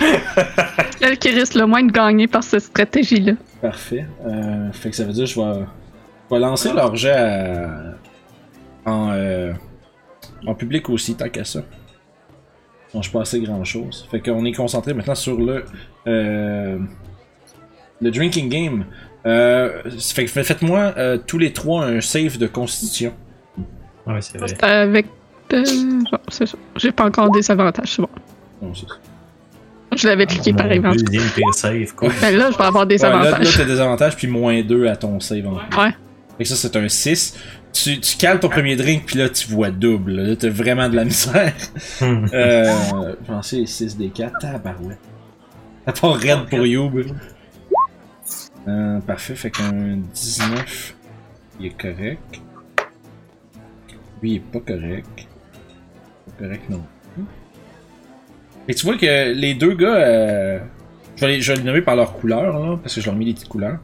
Celle qui risque le moins de gagner par cette stratégie-là. Parfait. Euh, fait que ça veut dire que je vais, je vais lancer leur jet à- en, euh, en public aussi, tant qu'à ça. Bon, je pas assez grand chose. Fait qu'on est concentré maintenant sur le euh, le drinking game. Euh, fait faites-moi euh, tous les trois un save de constitution. Ouais, c'est vrai. C'est avec. euh, genre, c'est ça. J'ai pas encore des avantages, c'est bon. Bon, c'est ça. Je l'avais cliqué par Mon exemple. Deuxième pire save, quoi. Ben là, je vais avoir des Ouais, là, là avantages. t'as des avantages puis moins 2 à ton save en plus. Ouais. Fait que ça, c'est un 6. Tu, tu cales ton premier drink, puis là, tu vois double. Là, t'as vraiment de la misère. Hmm. Euh, je pensais 6 des 4. Tabarouette. À part raid pour Youb. Euh, parfait, fait qu'un 19, il est correct. Lui, il est pas correct. Pas correct non. Et tu vois que les deux gars, euh, je, vais les, les nommer par leur couleur, parce que je leur ai mis des petites couleurs.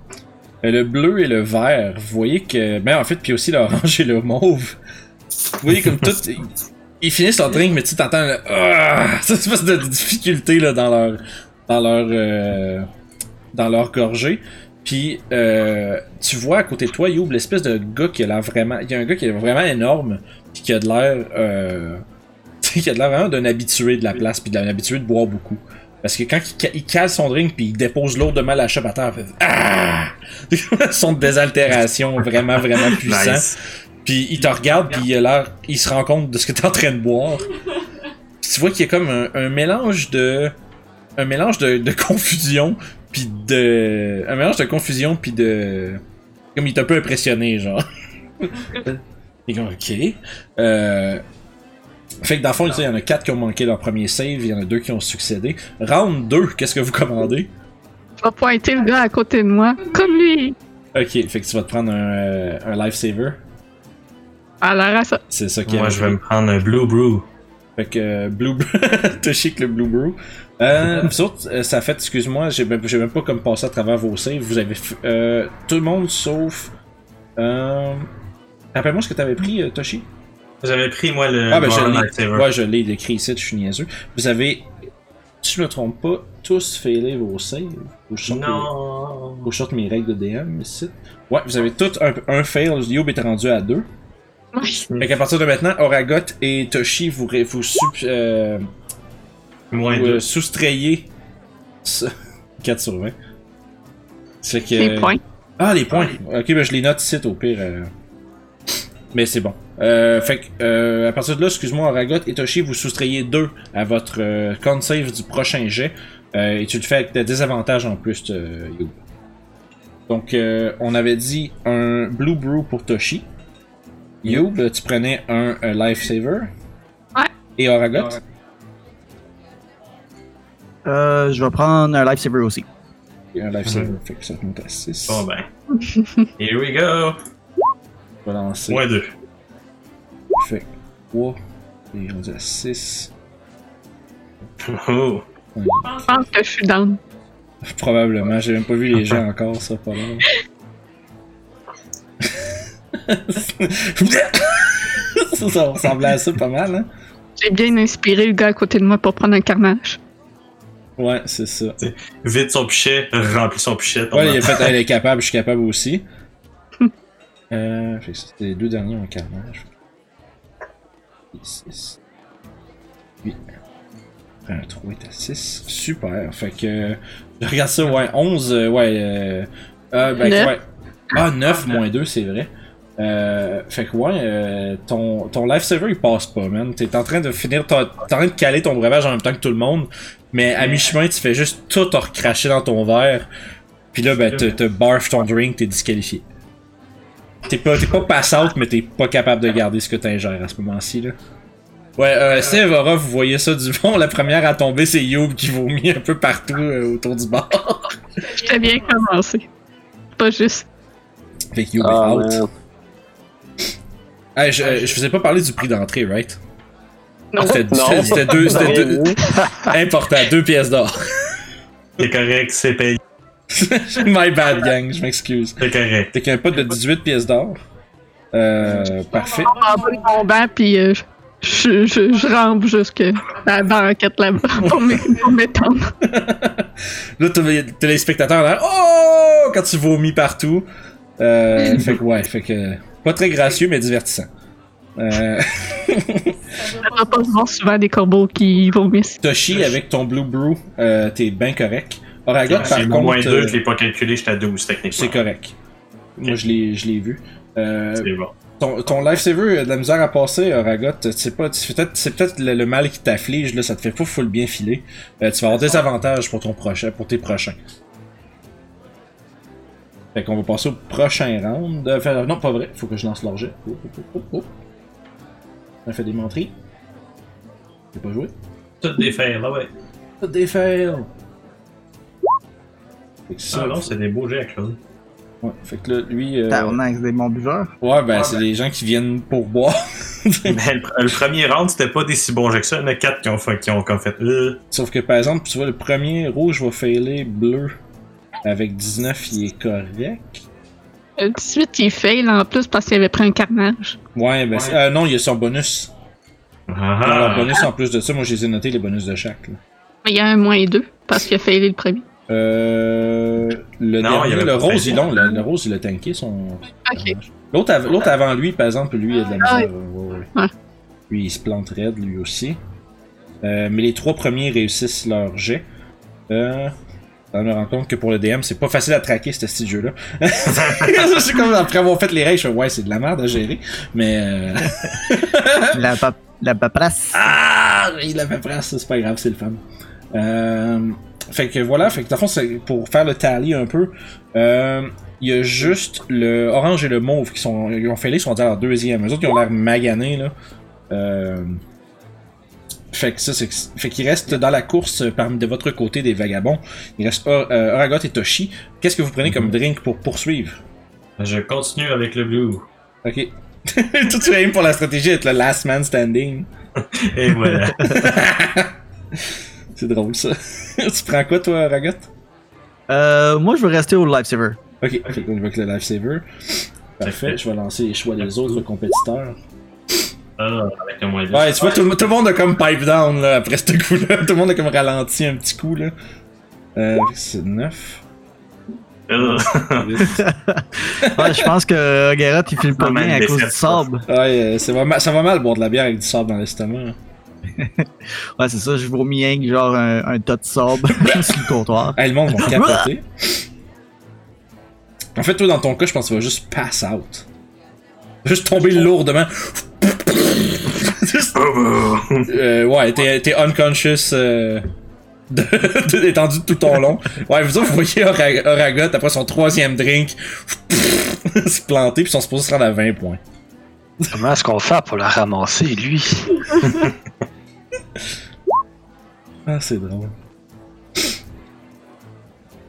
Euh, le bleu et le vert, vous voyez que. Ben en fait, puis aussi l'orange et le mauve. Vous voyez comme tout. Ils, finissent leur drink, mais tu t'entends le. Ah, cette espèce de difficulté là, dans leur. Dans leur. dans leur gorgée. Puis euh, tu vois à côté de toi, Youb, l'espèce de gars qui a l'air vraiment. Il y a un gars qui est vraiment énorme, puis qui a de l'air. Euh, qui a de l'air vraiment d'un habitué de la place, puis d'un habitué de boire beaucoup. Parce que quand il, il cale son drink puis il dépose mal à chope à terre, il fait Ah! son de désaltération vraiment, vraiment puissant. Nice. Puis il te regarde puis il a l'air, il se rend compte de ce que t'es en train de boire. Puis tu vois qu'il y a comme un, un mélange de, un mélange de, de confusion puis de, un mélange de confusion puis de, comme il est un peu impressionné genre. il est comme ok. Euh, fait que dans le fond, il y en a 4 qui ont manqué leur premier save, il y en a 2 qui ont succédé. Round 2, qu'est-ce que vous commandez? Je vais pointer le gars à côté de moi. Comme lui. Ok, fait que tu vas te prendre un, euh, un lifesaver. À l'air à ça. C'est ça qui Moi, je vais me prendre un Blue Brew. Fait que euh, Blue Brew, t'as chic le Blue Brew. Euh, vous autres, euh, ça fait, excuse-moi, j'ai même, même pas comme passé à travers vos saves. Vous avez, euh, tout le monde sauf, euh, rappelle-moi ce que t'avais pris, euh, Toshi. J'avais pris, moi, le Ah ben je l'ai, ouais, je l'ai écrit ici, je suis niaiseux. Vous avez, si je me trompe pas, tous failé vos saves. Ou sorte Non. ou sorte mes règles de DM ici. Ouais, vous avez tous un, un fail. Youb est rendu à deux. Oui. Fait qu'à partir de maintenant, Oragot et Toshi, vous, vous, sub- euh, Moins vous, euh, ce- 4 sur 20. C'est que... Les points. Ah, les points. Ok, ben je les note ici au pire. euh. Mais c'est bon. Euh, fait que, euh, à partir de là, excuse-moi, Oragot et Toshi, vous soustrayez 2 à votre euh, con save du prochain jet. Euh, et tu le fais avec des désavantages en plus, Youb. Donc, euh, on avait dit un Blue Brew pour Toshi. Youb, tu prenais un, un Lifesaver. Ouais. Et Oragot? Euh, je vais prendre un lifesaver aussi. Et un Lifesaver. Fait que ça monte à 6. Bon, ben. Here we go. On va lancer. Moins deux. Fait que 3. Et on dit à 6. Oh. Je pense que je suis down. Probablement, j'ai même pas vu les gens encore, ça, pas mal. ça, ça ressemblait à ça pas mal, hein? J'ai bien inspiré le gars à côté de moi pour prendre un carnage. Ouais, c'est ça. Vide son pichet, remplit son pichet. Ouais, il a fait, elle est capable, je suis capable aussi. euh, fait que c'était les deux derniers en carnage. 6. 8. Un 3 est à 6. Super. Fait que. Regarde ça, ouais. 11, euh, ouais. Euh, euh, ben, Neuf. ouais. Ah, 9 moins 2, c'est vrai. Euh, fait que ouais, euh, ton, ton lifesaver il passe pas, man. T'es en train de finir, t'es en train de caler ton breuvage en même temps que tout le monde, mais à mi-chemin, tu fais juste tout recracher dans ton verre, puis là, ben, te, te barf ton drink, t'es disqualifié. T'es pas, t'es pas pass out, mais t'es pas capable de garder ce que t'ingères à ce moment-ci, là. Ouais, euh, Steve, Aura, vous voyez ça du fond, la première à tomber, c'est Youb qui vomit un peu partout euh, autour du bar. J'étais bien commencé. Pas juste. fait que Youb Ah, est out. man. Hey, je, euh, je vous ai pas parlé du prix d'entrée, right? Non. C'était deux, c'était deux, important, deux pièces d'or. C'est correct, c'est payé. My bad gang, je m'excuse. C'est correct. Fait qu'un pot de 18 pièces d'or. Euh, parfait. en bas de mon banc, puis euh, je, je, je rampe jusque la banquette là-bas pour m'é- pour m'étendre. Là, t'as t'as les spectateurs là. Oh! Quand tu vomis partout. Euh, fait que ouais, fait que. Pas très gracieux, mais divertissant. Euh, Ça va pas se voir souvent des corbeaux qui vomissent. Toshi, avec ton Blue Brew, euh, t'es bien correct. Oragot, par C'est contre. moins 2, euh, je l'ai pas calculé, j'étais à 12 techniquement. c'est correct. Moi, je l'ai je l'ai vu. Euh, C'est bon. ton, ton lifesaver a de la misère à passer, Oragot. C'est pas, c'est peut-être, c'est peut-être le, le mal qui t'afflige, là, ça te fait pas full bien filer. Euh, tu vas avoir des avantages pour ton prochain, pour tes prochains. Fait qu'on va passer au prochain round. Enfin, non, pas vrai, faut que je lance l'orget. Oh, oh, oh, oh, oh. Ça fait des menteries. J'ai pas joué. Toutes des fails, là, ouais. Tout des fails. Fait que ça, Ah non, c'est des beaux jets, Claude. ouais, fait que là, lui, euh, c'est des bons buveurs. ouais, ben, c'est des gens qui viennent pour boire. Mais le, le premier round, c'était pas des si bons jets que ça. Il y en a 4 qui ont fait, qui ont, qui ont fait euh, Sauf que par exemple, tu vois, le premier rouge va failer bleu. Avec 19, il est correct. Le 18, il fail en plus parce qu'il avait pris un carnage. Ouais, ben, c'est- euh, non, il y a son bonus. Ah, ah. bonus en plus de ça. Moi, je les ai notés, les bonus de chaque. là. Mais il y a un moins 2 parce qu'il a failé le premier. Euh, le Non, il y dernier, le rose, il, non, le, le rose, il a tanké son. Ok. L'autre av- l'autre avant lui, par exemple, lui, il a de la Ah misère. ouais, ouais. Ouais. Lui, il se plante raide, lui aussi. Euh, mais les trois premiers réussissent leur jet. Euh, on me rend compte que pour le DM, c'est pas facile à traquer ce de jeu-là. c'est comme après avoir fait les règles, je fais ouais, c'est de la merde à gérer. Mais. Euh... La, pap la paperasse. Ah! Il avait presque, c'est pas grave, c'est le fun. Euh, fait que voilà, fait que dans le fond, c'est pour faire le tally un peu, euh, il y a juste le orange et le mauve qui sont. Ils ont fait les, sont dans leur deuxième. Eux autres, ils ont l'air maganés, là. Euh, fait que ça, c'est fait qu'il reste dans la course euh, parmi de votre côté des vagabonds. Il reste Or- euh, Oragot et Toshi. Qu'est-ce que vous prenez comme drink pour poursuivre? Je continue avec le blue. Ok. Tout tu aim pour la stratégie d'être le last man standing. Et voilà. C'est drôle ça. tu prends quoi toi, Ragot? Euh, moi, je veux rester au lifesaver. Ok, fait qu'on y va avec le lifesaver. Parfait, je vais lancer les choix des autres compétiteurs. Ah, avec le moins 10. Ouais, tu vois, tout, le- tout le monde a comme pipe down là, après ce coup-là. Tout le monde a comme ralenti un petit coup là. Euh, c'est 9. Euh, Ouais, je pense que Garrett, il filme pas mal bien à cause du sable. Ouais, euh, c'est vraiment- ça va mal boire de la bière avec du sable dans l'estomac. Ouais, c'est ça, je rien que genre un, un tas de sable sur le comptoir. Hey, le monde va capoter. En fait, toi, dans ton cas, je pense que tu vas juste pass out. Juste tomber lourdement. Juste- Euh, ouais, t'es, t'es unconscious, euh, de, de- étendu tout ton long. Ouais, vous autres, vous voyez Ora- Oragot, après son troisième drink, se planter, puis ils sont supposés se rendre à 20 points. Comment est-ce qu'on fait pour la ramasser, lui? Ah, c'est drôle.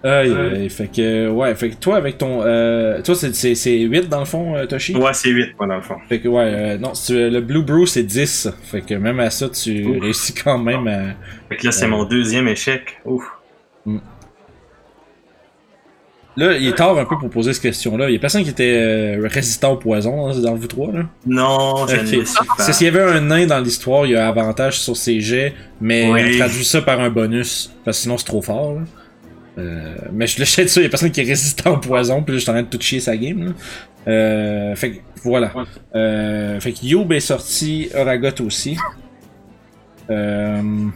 Aïe, aïe, fait que, ouais, fait que toi, avec ton, euh, toi, c'est, c'est, c'est 8 dans le fond, euh, Toshi? ouais, c'est 8, moi, dans le fond. Fait que, ouais, euh, non, si tu- le Blue Brew, c'est 10. Fait que même à ça, tu Ouf. réussis quand même à... Fait que là, c'est mon deuxième échec. Ouf. Là, il est tard un peu pour poser cette question-là. Il y a personne qui était euh, résistant au poison hein, dans vous trois, là? Non, je Ok. ne le suis pas. C'est s'il y avait un nain dans l'histoire, il y a avantage sur ses jets, mais Oui. on traduit ça par un bonus, parce que sinon c'est trop fort. Là. Euh, mais je le de ça, il y a personne qui est résistant au poison, puis là je suis en train de tout chier sa game. Là. Euh, fait que voilà. Euh, fait que Youb est sorti, Oragot aussi. Euh,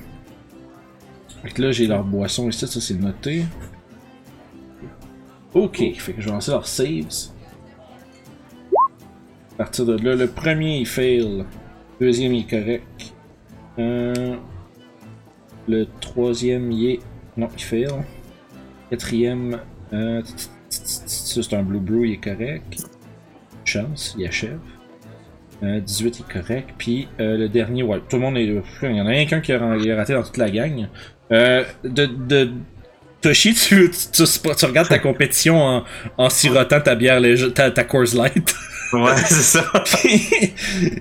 fait que là j'ai leur boisson ici, ça c'est noté. Ok, fait que je vais lancer leurs saves. À partir de là, le premier il fail. Deuxième il est correct. Euh, le troisième il est. Non, il fail. Quatrième. Euh, c'est un Blue Brew, il est correct. Chance, il achève. Euh, 18 il est correct. Puis euh, le dernier, ouais, tout le monde est. Il y en a rien qu'un qui a raté dans toute la gang. Euh, de, Toshi, tu, tu, regardes ta compétition en, en sirotant ta bière ta, ta Light. Ouais, c'est ça.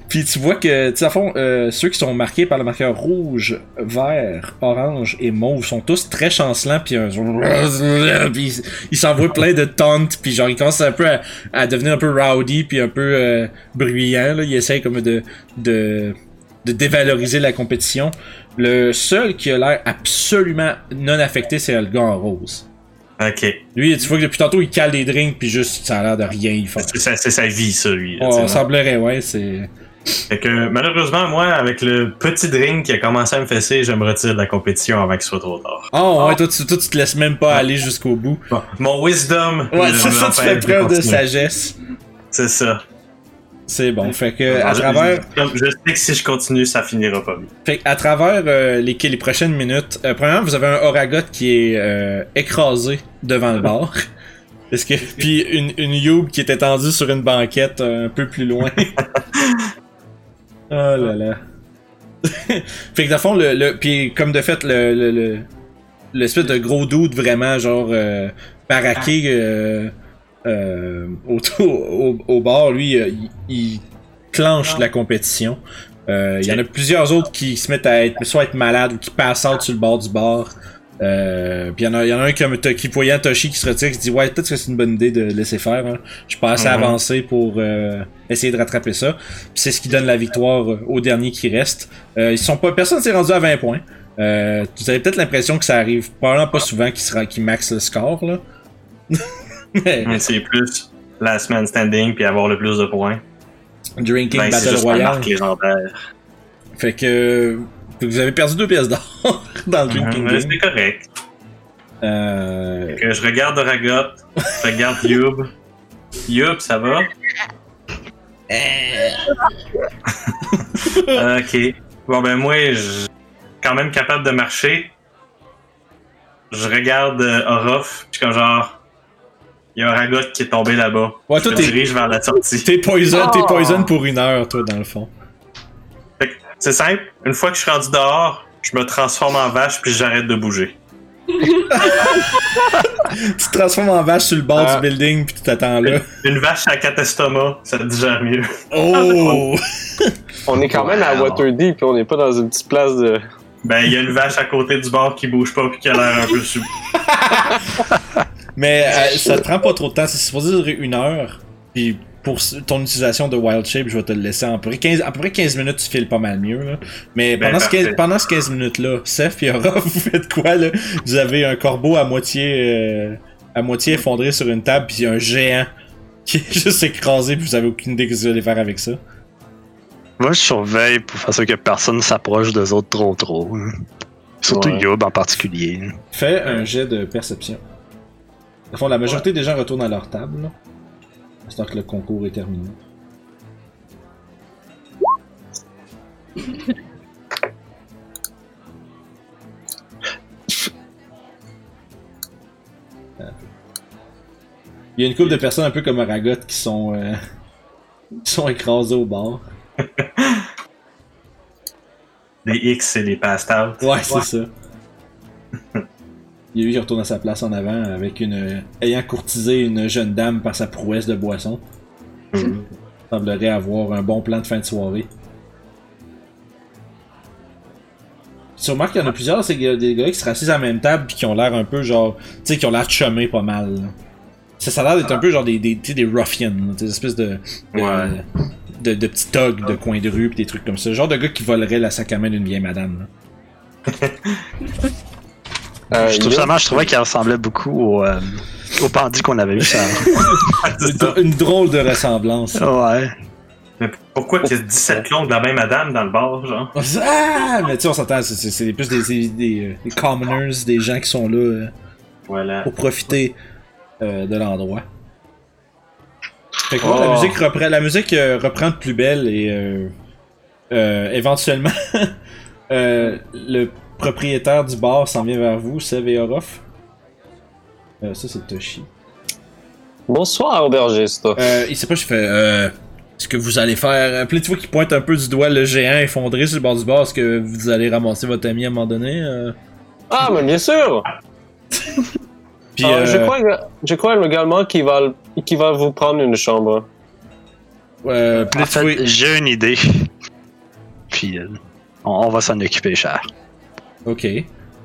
puis, tu vois que, tu sais, à fond, euh, ceux qui sont marqués par le marqueur rouge, vert, orange et mauve sont tous très chancelants, puis un... puis ils- s'envoient plein de taunts, puis genre, ils commencent un peu à, devenir un peu rowdy, puis un peu euh, bruyants, là. Ils essayent comme de, de, de dévaloriser la compétition. Le seul qui a l'air absolument non affecté, c'est le gars en rose. Ok. Lui, tu vois que depuis tantôt, il cale des drinks, puis juste, ça a l'air de rien y faire. C'est sa, vie, ça, lui. là, Oh, semblerait, ouais, c'est... Fait que malheureusement, moi, avec le petit drink qui a commencé à me fesser, je me retire de la compétition avant qu'il soit trop tard. Oh, ouais, toi tu, toi, tu te laisses même pas aller jusqu'au bout. Bon, mon wisdom. Ouais, c'est ça, tu fais preuve de sagesse. C'est ça. C'est bon. Fait que, à Je- travers, Je, sais que si je continue, ça finira pas bien. fait que à travers euh, les, les prochaines minutes, euh, premièrement, vous avez un Oragot qui est euh, écrasé devant le bar. Est-ce que, puis une, une Youb qui est étendue sur une banquette un peu plus loin. oh là là. fait que dans le fond, le, le puis comme de fait, le, le, le- l'espèce de gros doute vraiment genre baraqué euh, autour au, au bar, lui, euh, il, il clenche la compétition. Euh, Il y en a plusieurs autres qui se mettent à être soit être malades ou qui passent out sur le bord du bar. Euh, puis il y, en a- y en a un comme qui voyant Toshi qui se retire qui se dit ouais peut-être que c'est une bonne idée de laisser faire hein. je suis pas assez Mhm. avancé pour euh, essayer de rattraper ça c'est ce qui donne la victoire euh, au dernier qui reste euh, ils sont pas personne s'est rendu à 20 points euh, vous avez peut-être l'impression que ça arrive probablement pas souvent qu'ils qui max le score là Mais, C'est plus last man standing puis avoir le plus de points. drinking Ben, c'est battle royale légendaire. fait que vous avez perdu deux pièces d'or dans le drinking Mhm, mais game C'est correct. euh, Fait que je regarde Ragot, je regarde Youb. Youb, ça va? ok. Bon ben moi, je quand même capable de marcher. Je regarde euh, Orof, puis comme genre... Il y a un Ragot qui est tombé là-bas. Ouais, je toi, me t'es- dirige vers la sortie. T'es poison, t'es Oh. poison pour une heure, toi, dans le fond. Fait que C'est simple, une fois que je suis rendu dehors, je me transforme en vache puis j'arrête de bouger. Tu te transformes en vache sur le bord Ah. du building, puis tu t'attends là. Une vache à quatre estomacs, ça te digère mieux. Oh! On est quand même à. Waterdeep, puis on n'est pas dans une petite place de. Ben, il y a une vache à côté du bord qui bouge pas puis qui a l'air un peu sous. Mais euh, ça te prend pas trop de temps, c'est supposé durer une heure. Puis pour ton utilisation de Wild Shape, je vais te le laisser en peu près 15, à peu près 15 minutes, tu files pas mal mieux. Là. Mais Ben, pendant, ce 15, parfait. pendant ce 15 minutes-là, Seth et Aura, vous faites quoi là? Vous avez un corbeau à moitié, euh, à moitié effondré sur une table, puis un géant qui est juste écrasé, puis vous avez aucune idée que vous allez faire avec ça. Moi, je surveille pour faire sûr que personne s'approche d'eux autres trop trop. hein. Surtout Ouais. Yob en particulier. Fais un jet de perception. Au fond, la majorité des gens retournent à leur table. C'est que le concours est terminé. Il y a une couple de personnes un peu comme Aragot qui sont, euh, qui sont écrasées au bord. Les X et les passed out. Ouais, c'est ça. Il y a lui qui retourne à sa place en avant avec une. ayant courtisé une jeune dame par sa prouesse de boisson. Mhm. semblerait avoir un bon plan de fin de soirée. Tu remarques qu'il y en a plusieurs, c'est des gars qui se rassisent à la même table puis qui ont l'air un peu genre. Tu sais, qui ont l'air de chummer pas mal. là. Ça, ça a l'air d'être un peu genre des, des, tu sais, des ruffians, des espèces de. de, Ouais. de, de petits thugs de coin de rue pis des trucs comme ça. Genre de gars qui volerait la sac à main d'une vieille madame. Euh, je trouve je trouvais qu'il ressemblait beaucoup au, euh, au bandit qu'on avait eu ça. Une, drôle de ressemblance. ouais. Mais pourquoi qu'il y a 17 clones de la même madame dans le bar, genre? Ah, mais tu sais, on s'entend, c'est- plus des, des, des, euh, des commoners, des gens qui sont là euh, Voilà. pour profiter euh, de l'endroit. Fait que ouais, Oh. la musique reprend, la musique euh, reprend de plus belle et euh, euh, éventuellement euh, le propriétaire du bar s'en vient vers vous, Sev et Orof. Euh, ça c'est Toshi. Bonsoir, aubergiste. Euh, il sait pas, je fais euh, ce que vous allez faire. Puis là, tu vois qu'il pointe un peu du doigt le géant effondré sur le bord du bar. Est-ce que vous allez ramasser votre ami à un moment donné? euh? Ah, mais bien sûr! Puis, Ah, euh, je, crois, je crois également qu'il va, vous prendre une chambre. Euh, puis En fait, j'ai une idée. Puis euh, on, on va s'en occuper, cher. Ok.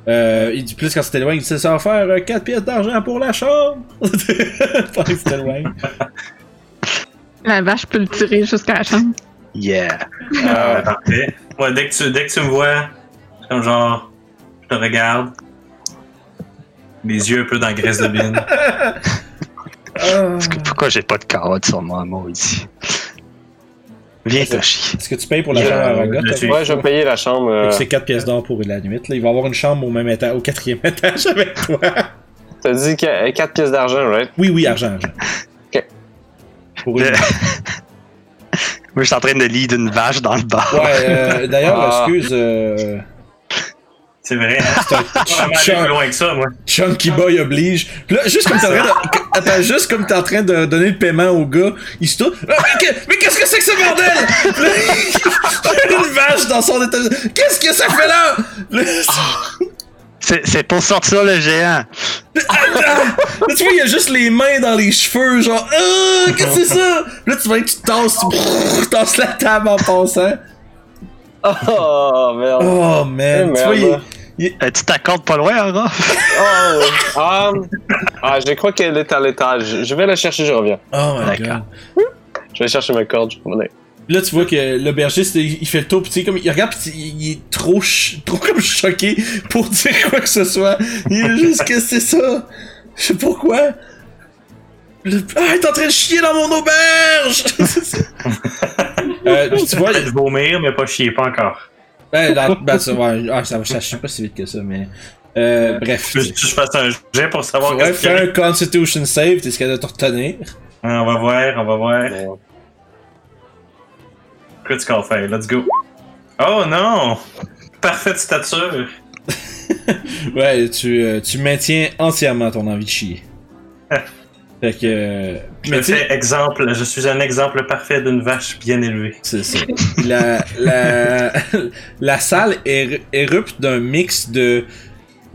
Euh, il dit plus quand tu t'éloignes, il dit ça faire 4 pièces d'argent pour la chambre. Tu t'éloignes. La vache peut le tirer jusqu'à la chambre. Yeah. Ah, parfait. Ouais, dès que tu, dès que tu me vois, c'est comme genre, je te regarde. Les yeux un peu dans la graisse de bine. Pourquoi j'ai pas de carotte sur moi, moi, ici? Viens, Est-ce- Toshi. Est-ce que tu payes pour la chambre à dit? Ouais, je vais payer la chambre. Euh, C'est 4 pièces d'or pour la nuit. Là. Il va avoir une chambre au même étage, au quatrième étage avec toi. T'as dit 4 pièces d'argent, right? Oui, oui, argent, argent. Ok. Pour une... Le- Moi, je suis en train de lead une vache dans le bar. Ouais, euh, d'ailleurs, Ah. excuse, euh, C'est vrai, hein? c'est un loin que ça, moi. Chunky Boy oblige. Puis là, juste comme t'es en train de, attends, juste comme t'es en train de donner le paiement au gars, il se tourne. Ah, mais, que- mais qu'est-ce que c'est que ce bordel? Puis là, il y a une vache dans son étage. Qu'est-ce que ça fait là? Là, C'est pour sortir le géant. Là, tu vois, il y a juste les mains dans les cheveux, genre, ah, qu'est-ce que c'est ça? Là, tu vois que tu tasses, tu tasses la table en passant. Oh, merde. Oh, man. Eh, tu vois, merde. Tu t'accordes pas loin, Aura? Oh, ah, ah, je crois qu'elle est à l'étage. Je vais la chercher, je reviens. il... Oh, D'accord. Je vais chercher ma corde, je vais. Là, tu vois que l'aubergiste, il il fait le tour, pis tu sais, comme, il regarde, pis il, il est trop, ch- trop comme choqué pour dire quoi que ce soit. Il est juste que c'est ça. Je sais pas quoi. Le... Ah, il est en train de chier dans mon auberge! euh, pis tu vois, Peut-être vomir, mais pas chier, pas encore. Ben, dans- ben, ça, ouais, ah, ça, ça chie pas si vite que ça, mais. Euh, bref. Que je fasse un jet pour savoir Ouais, fais un Constitution save, t'es ce qu'elle de te retenir. Ah, On va voir, on va voir. Bon. Critical fail, let's go. Oh non! Parfaite stature. Ouais, tu, euh, tu maintiens entièrement ton envie de chier. fait que. Je mais fais exemple, je suis un exemple parfait d'une vache bien élevée. c'est ça. La, la, la salle érupte d'un mix de.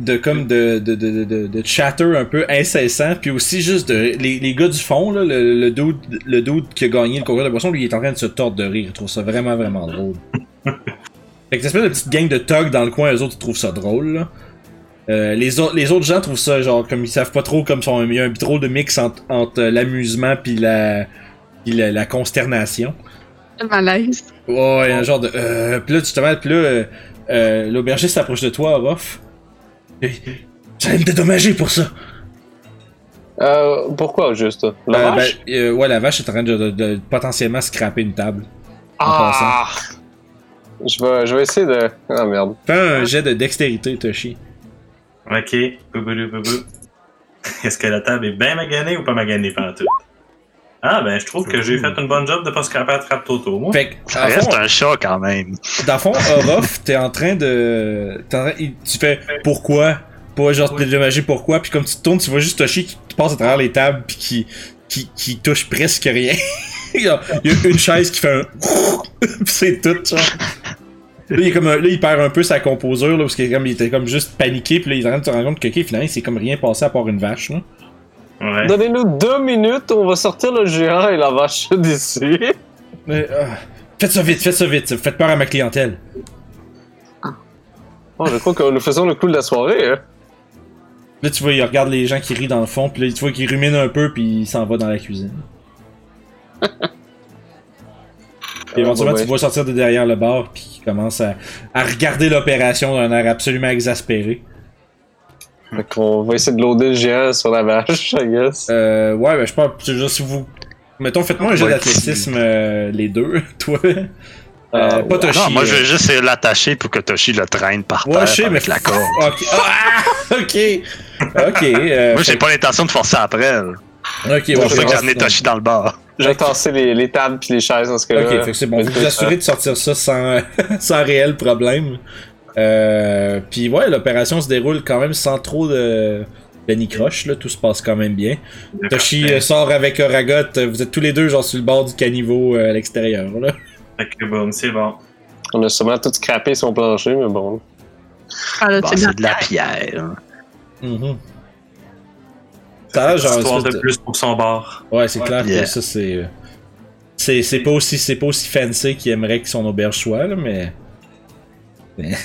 de comme de, de, de, de, de chatter un peu incessant, puis aussi juste de. Les, les gars du fond, là, le, le, dude, le dude qui a gagné le concours de boisson, lui, il est en train de se tordre de rire. Il trouve ça vraiment, vraiment drôle. Fait que espèce de petite gang de thugs dans le coin, eux autres, ils trouvent ça drôle, là. Euh, les, autres les autres gens trouvent ça genre comme ils savent pas trop comme son il y a un drôle de mix entre, entre l'amusement puis la, puis la la consternation. Le malaise. Ouais, un genre de euh, puis là justement puis là euh, euh, l'aubergiste s'approche de toi Orof. Ça va me dédommager pour ça. Euh, pourquoi, juste? La Euh, vache? ben, euh, ouais, la vache est en train de, de- de potentiellement scraper une table. en ah! Je vais, je vais essayer de... Ah, merde. Fais un jet de dextérité, Toshi. Ok, boubou boubou. Est-ce que la table est bien maganée ou pas maganée pendant tout? Ah ben je trouve que j'ai fait une bonne job de pas scraper la trappe Toto, moi. Fait que, Ça fond, reste un chat quand même. Dans le fond, Orof, t'es en train de. en train- Tu fais pourquoi Pas genre te dédommager pourquoi, puis comme tu te tournes, tu vois juste Toshi qui passe à travers les tables, puis qui, qui, qui touche presque rien. il, y a, une chaise qui fait un. Pis c'est tout, genre. Là il, est comme, un- là, il perd un peu sa composure, là, parce qu'il comme, il était comme juste paniqué, puis là, il est en train de se rendre compte que, ok, finalement, c'est comme rien passé à part une vache, là. Ouais. Donnez-nous deux minutes, on va sortir le géant et la vache d'ici. Mais, euh, faites ça vite, faites ça vite, faites peur à ma clientèle. Oh, je crois que nous faisons le coup de la soirée, hein. Là, tu vois, il regarde les gens qui rient dans le fond, puis là, tu vois qu'il rumine un peu, puis il s'en va dans la cuisine. Puis éventuellement, Ah, bah tu vois sortir de derrière le bar, puis commence à, à regarder l'opération d'un air absolument exaspéré. Fait qu'on va essayer de loader le géant sur la vache, I guess. Euh, ouais, ben je pense, je si vous. Mettons, faites-moi un jeu Ouais, d'athlétisme, euh, les deux, toi. Euh, pas ouais. Toshi. Non, moi, je vais juste l'attacher pour que Toshi le traîne par Ouais, terre je sais, mais. la corde. Ok. Ah, ok. Ok. euh, Moi, j'ai fait- pas l'intention de forcer après. là. Ok, C'est ouais, pour ça que j'ai amené Toshi dans le bar. Je vais tasser les, les tables puis les chaises dans ce cas-là. Ok, fait que c'est bon. Vous vous assurez de sortir ça sans, sans réel problème. Euh, Puis ouais, l'opération se déroule quand même sans trop de croche là. Tout se passe quand même bien. Toshi euh, sort avec Oragot. Vous êtes tous les deux genre sur le bord du caniveau euh, à l'extérieur là. Fait que bon, c'est bon. On a sûrement tout scrappé son plancher, mais bon. Ah, là, Bon, c'est c'est de la pierre. Mhm. Ça a l'air genre Histoire de de- plus pour son bar. Ouais, c'est clair que ça c'est. C'est, c'est pas aussi c'est pas aussi fancy qu'il aimerait que son auberge soit, là, mais.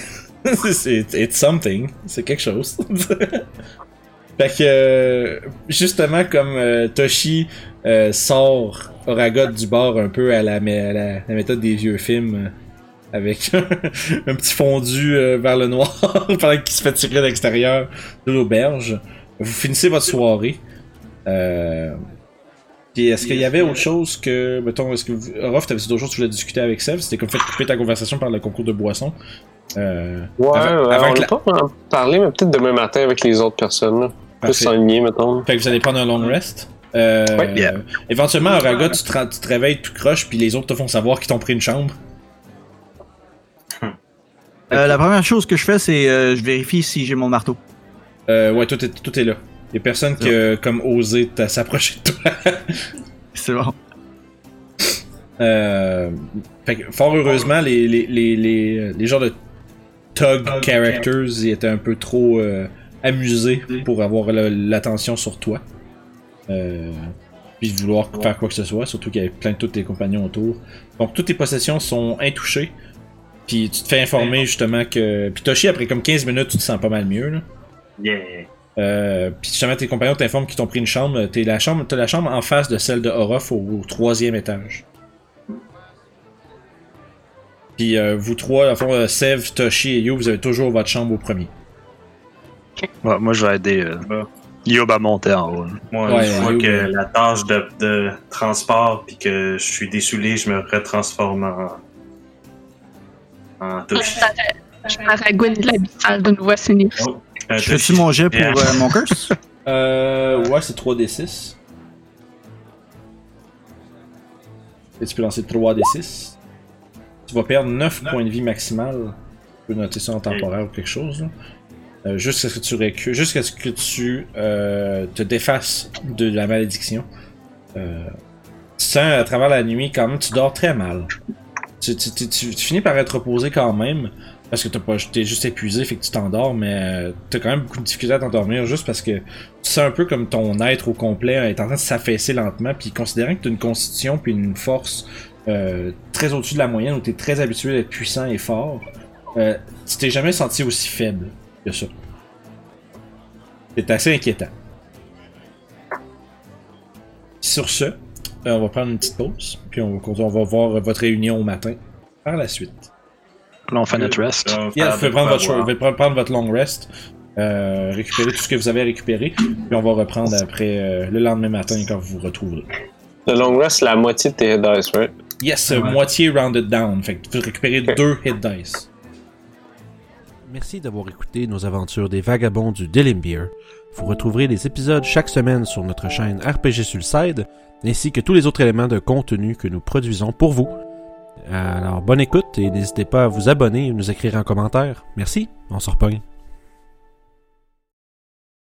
c'est it's something. C'est quelque chose. fait que euh, justement comme euh, Toshi euh, sort Oragot du bar un peu à la, à la, la méthode des vieux films. euh, avec un petit fondu euh, vers le noir pendant qu'il se fait tirer à l'extérieur de l'auberge. Vous finissez votre soirée. Euh, puis est-ce qu'il y avait autre chose que, mettons, est-ce que vous, Orof, t'avais d'autres choses que tu voulais discuter avec Sev? C'était comme fait couper ta conversation par le concours de boissons. Euh, Ouais, Avant- ouais, avant on que n'a la- pas parlé, mais peut-être demain matin avec les autres personnes. là. Plus s'enligner, mettons. Fait que vous allez prendre un long rest. Euh, Ouais. Yeah. Éventuellement, Oraga, tu te, tu te réveilles tout croche, puis les autres te font savoir qu'ils t'ont pris une chambre. Euh, la première chose que je fais, c'est euh, je vérifie si j'ai mon marteau. Euh, ouais, tout est, tout est là. Y'a personne qui a comme osé s'approcher de toi. C'est bon. Euh, fait que, fort heureusement, les, les, les, les, les genres de tug characters ils étaient un peu trop euh, amusés pour avoir l'attention sur toi. Euh, puis de vouloir faire quoi que ce soit, surtout qu'il y avait plein de tous tes compagnons autour. Donc toutes tes possessions sont intouchées. Puis tu te fais informer justement que. Puis Toshi, après comme 15 minutes, tu te sens pas mal mieux. Là. Yeah. Euh, puis justement, tes compagnons t'informent qu'ils t'ont pris une chambre. T'es la chambre. T'as la chambre en face de celle de Orof au, au troisième étage. Puis euh, vous trois, à fond, euh, Sev, Toshi et Yo, vous avez toujours votre chambre au premier. Ouais, moi, je vais aider euh. Yob à monter en haut. Moi, Ouais, je vois que la tâche de, de transport puis que je suis dessoulé, je me retransforme en. en Toshi. Je paragouine de l'abyssal de nouveau assaini. Oh, un Je fais-tu mon jet pour euh, mon curse? Euh, ouais, c'est 3d6. Et tu peux lancer 3d6. Tu vas perdre 9 points de vie maximal. Tu peux noter ça en temporaire ou quelque chose. là. Euh, jusqu'à ce que tu recules, jusqu'à ce que tu euh, te défasses de la malédiction. Euh, tu sens à travers la nuit quand même, tu dors très mal. Tu, tu- tu- tu- tu finis par être reposé quand même, parce que t'as pas- t'es juste épuisé, fait que tu t'endors, mais euh, t'as quand même beaucoup de difficulté à t'endormir juste parce que tu sens un peu comme ton être au complet est en train de s'affaisser lentement, puis considérant que tu as une constitution puis une force euh, très au-dessus de la moyenne, où tu es très habitué d'être puissant et fort, euh, tu t'es jamais senti aussi faible que ça. C'est assez inquiétant. Sur ce, on va prendre une petite pause, puis on va voir votre réunion au matin par la suite. Là, on fait notre rest. Yeah, vous pouvez prendre votre, vous pouvez prendre votre long rest, euh, récupérer tout ce que vous avez récupéré, puis on va reprendre après euh, le lendemain matin quand vous vous retrouverez. Le long rest, c'est la moitié de tes hit dice, right? Yes, Ouais. moitié rounded down, fait que vous récupérez deux hit dice. Merci d'avoir écouté nos aventures des vagabonds du Dillimbeer. Vous retrouverez les épisodes chaque semaine sur notre chaîne RPG Sulside, ainsi que tous les autres éléments de contenu que nous produisons pour vous. Alors bonne écoute et n'hésitez pas à vous abonner et nous écrire en commentaire. Merci, on se repogne.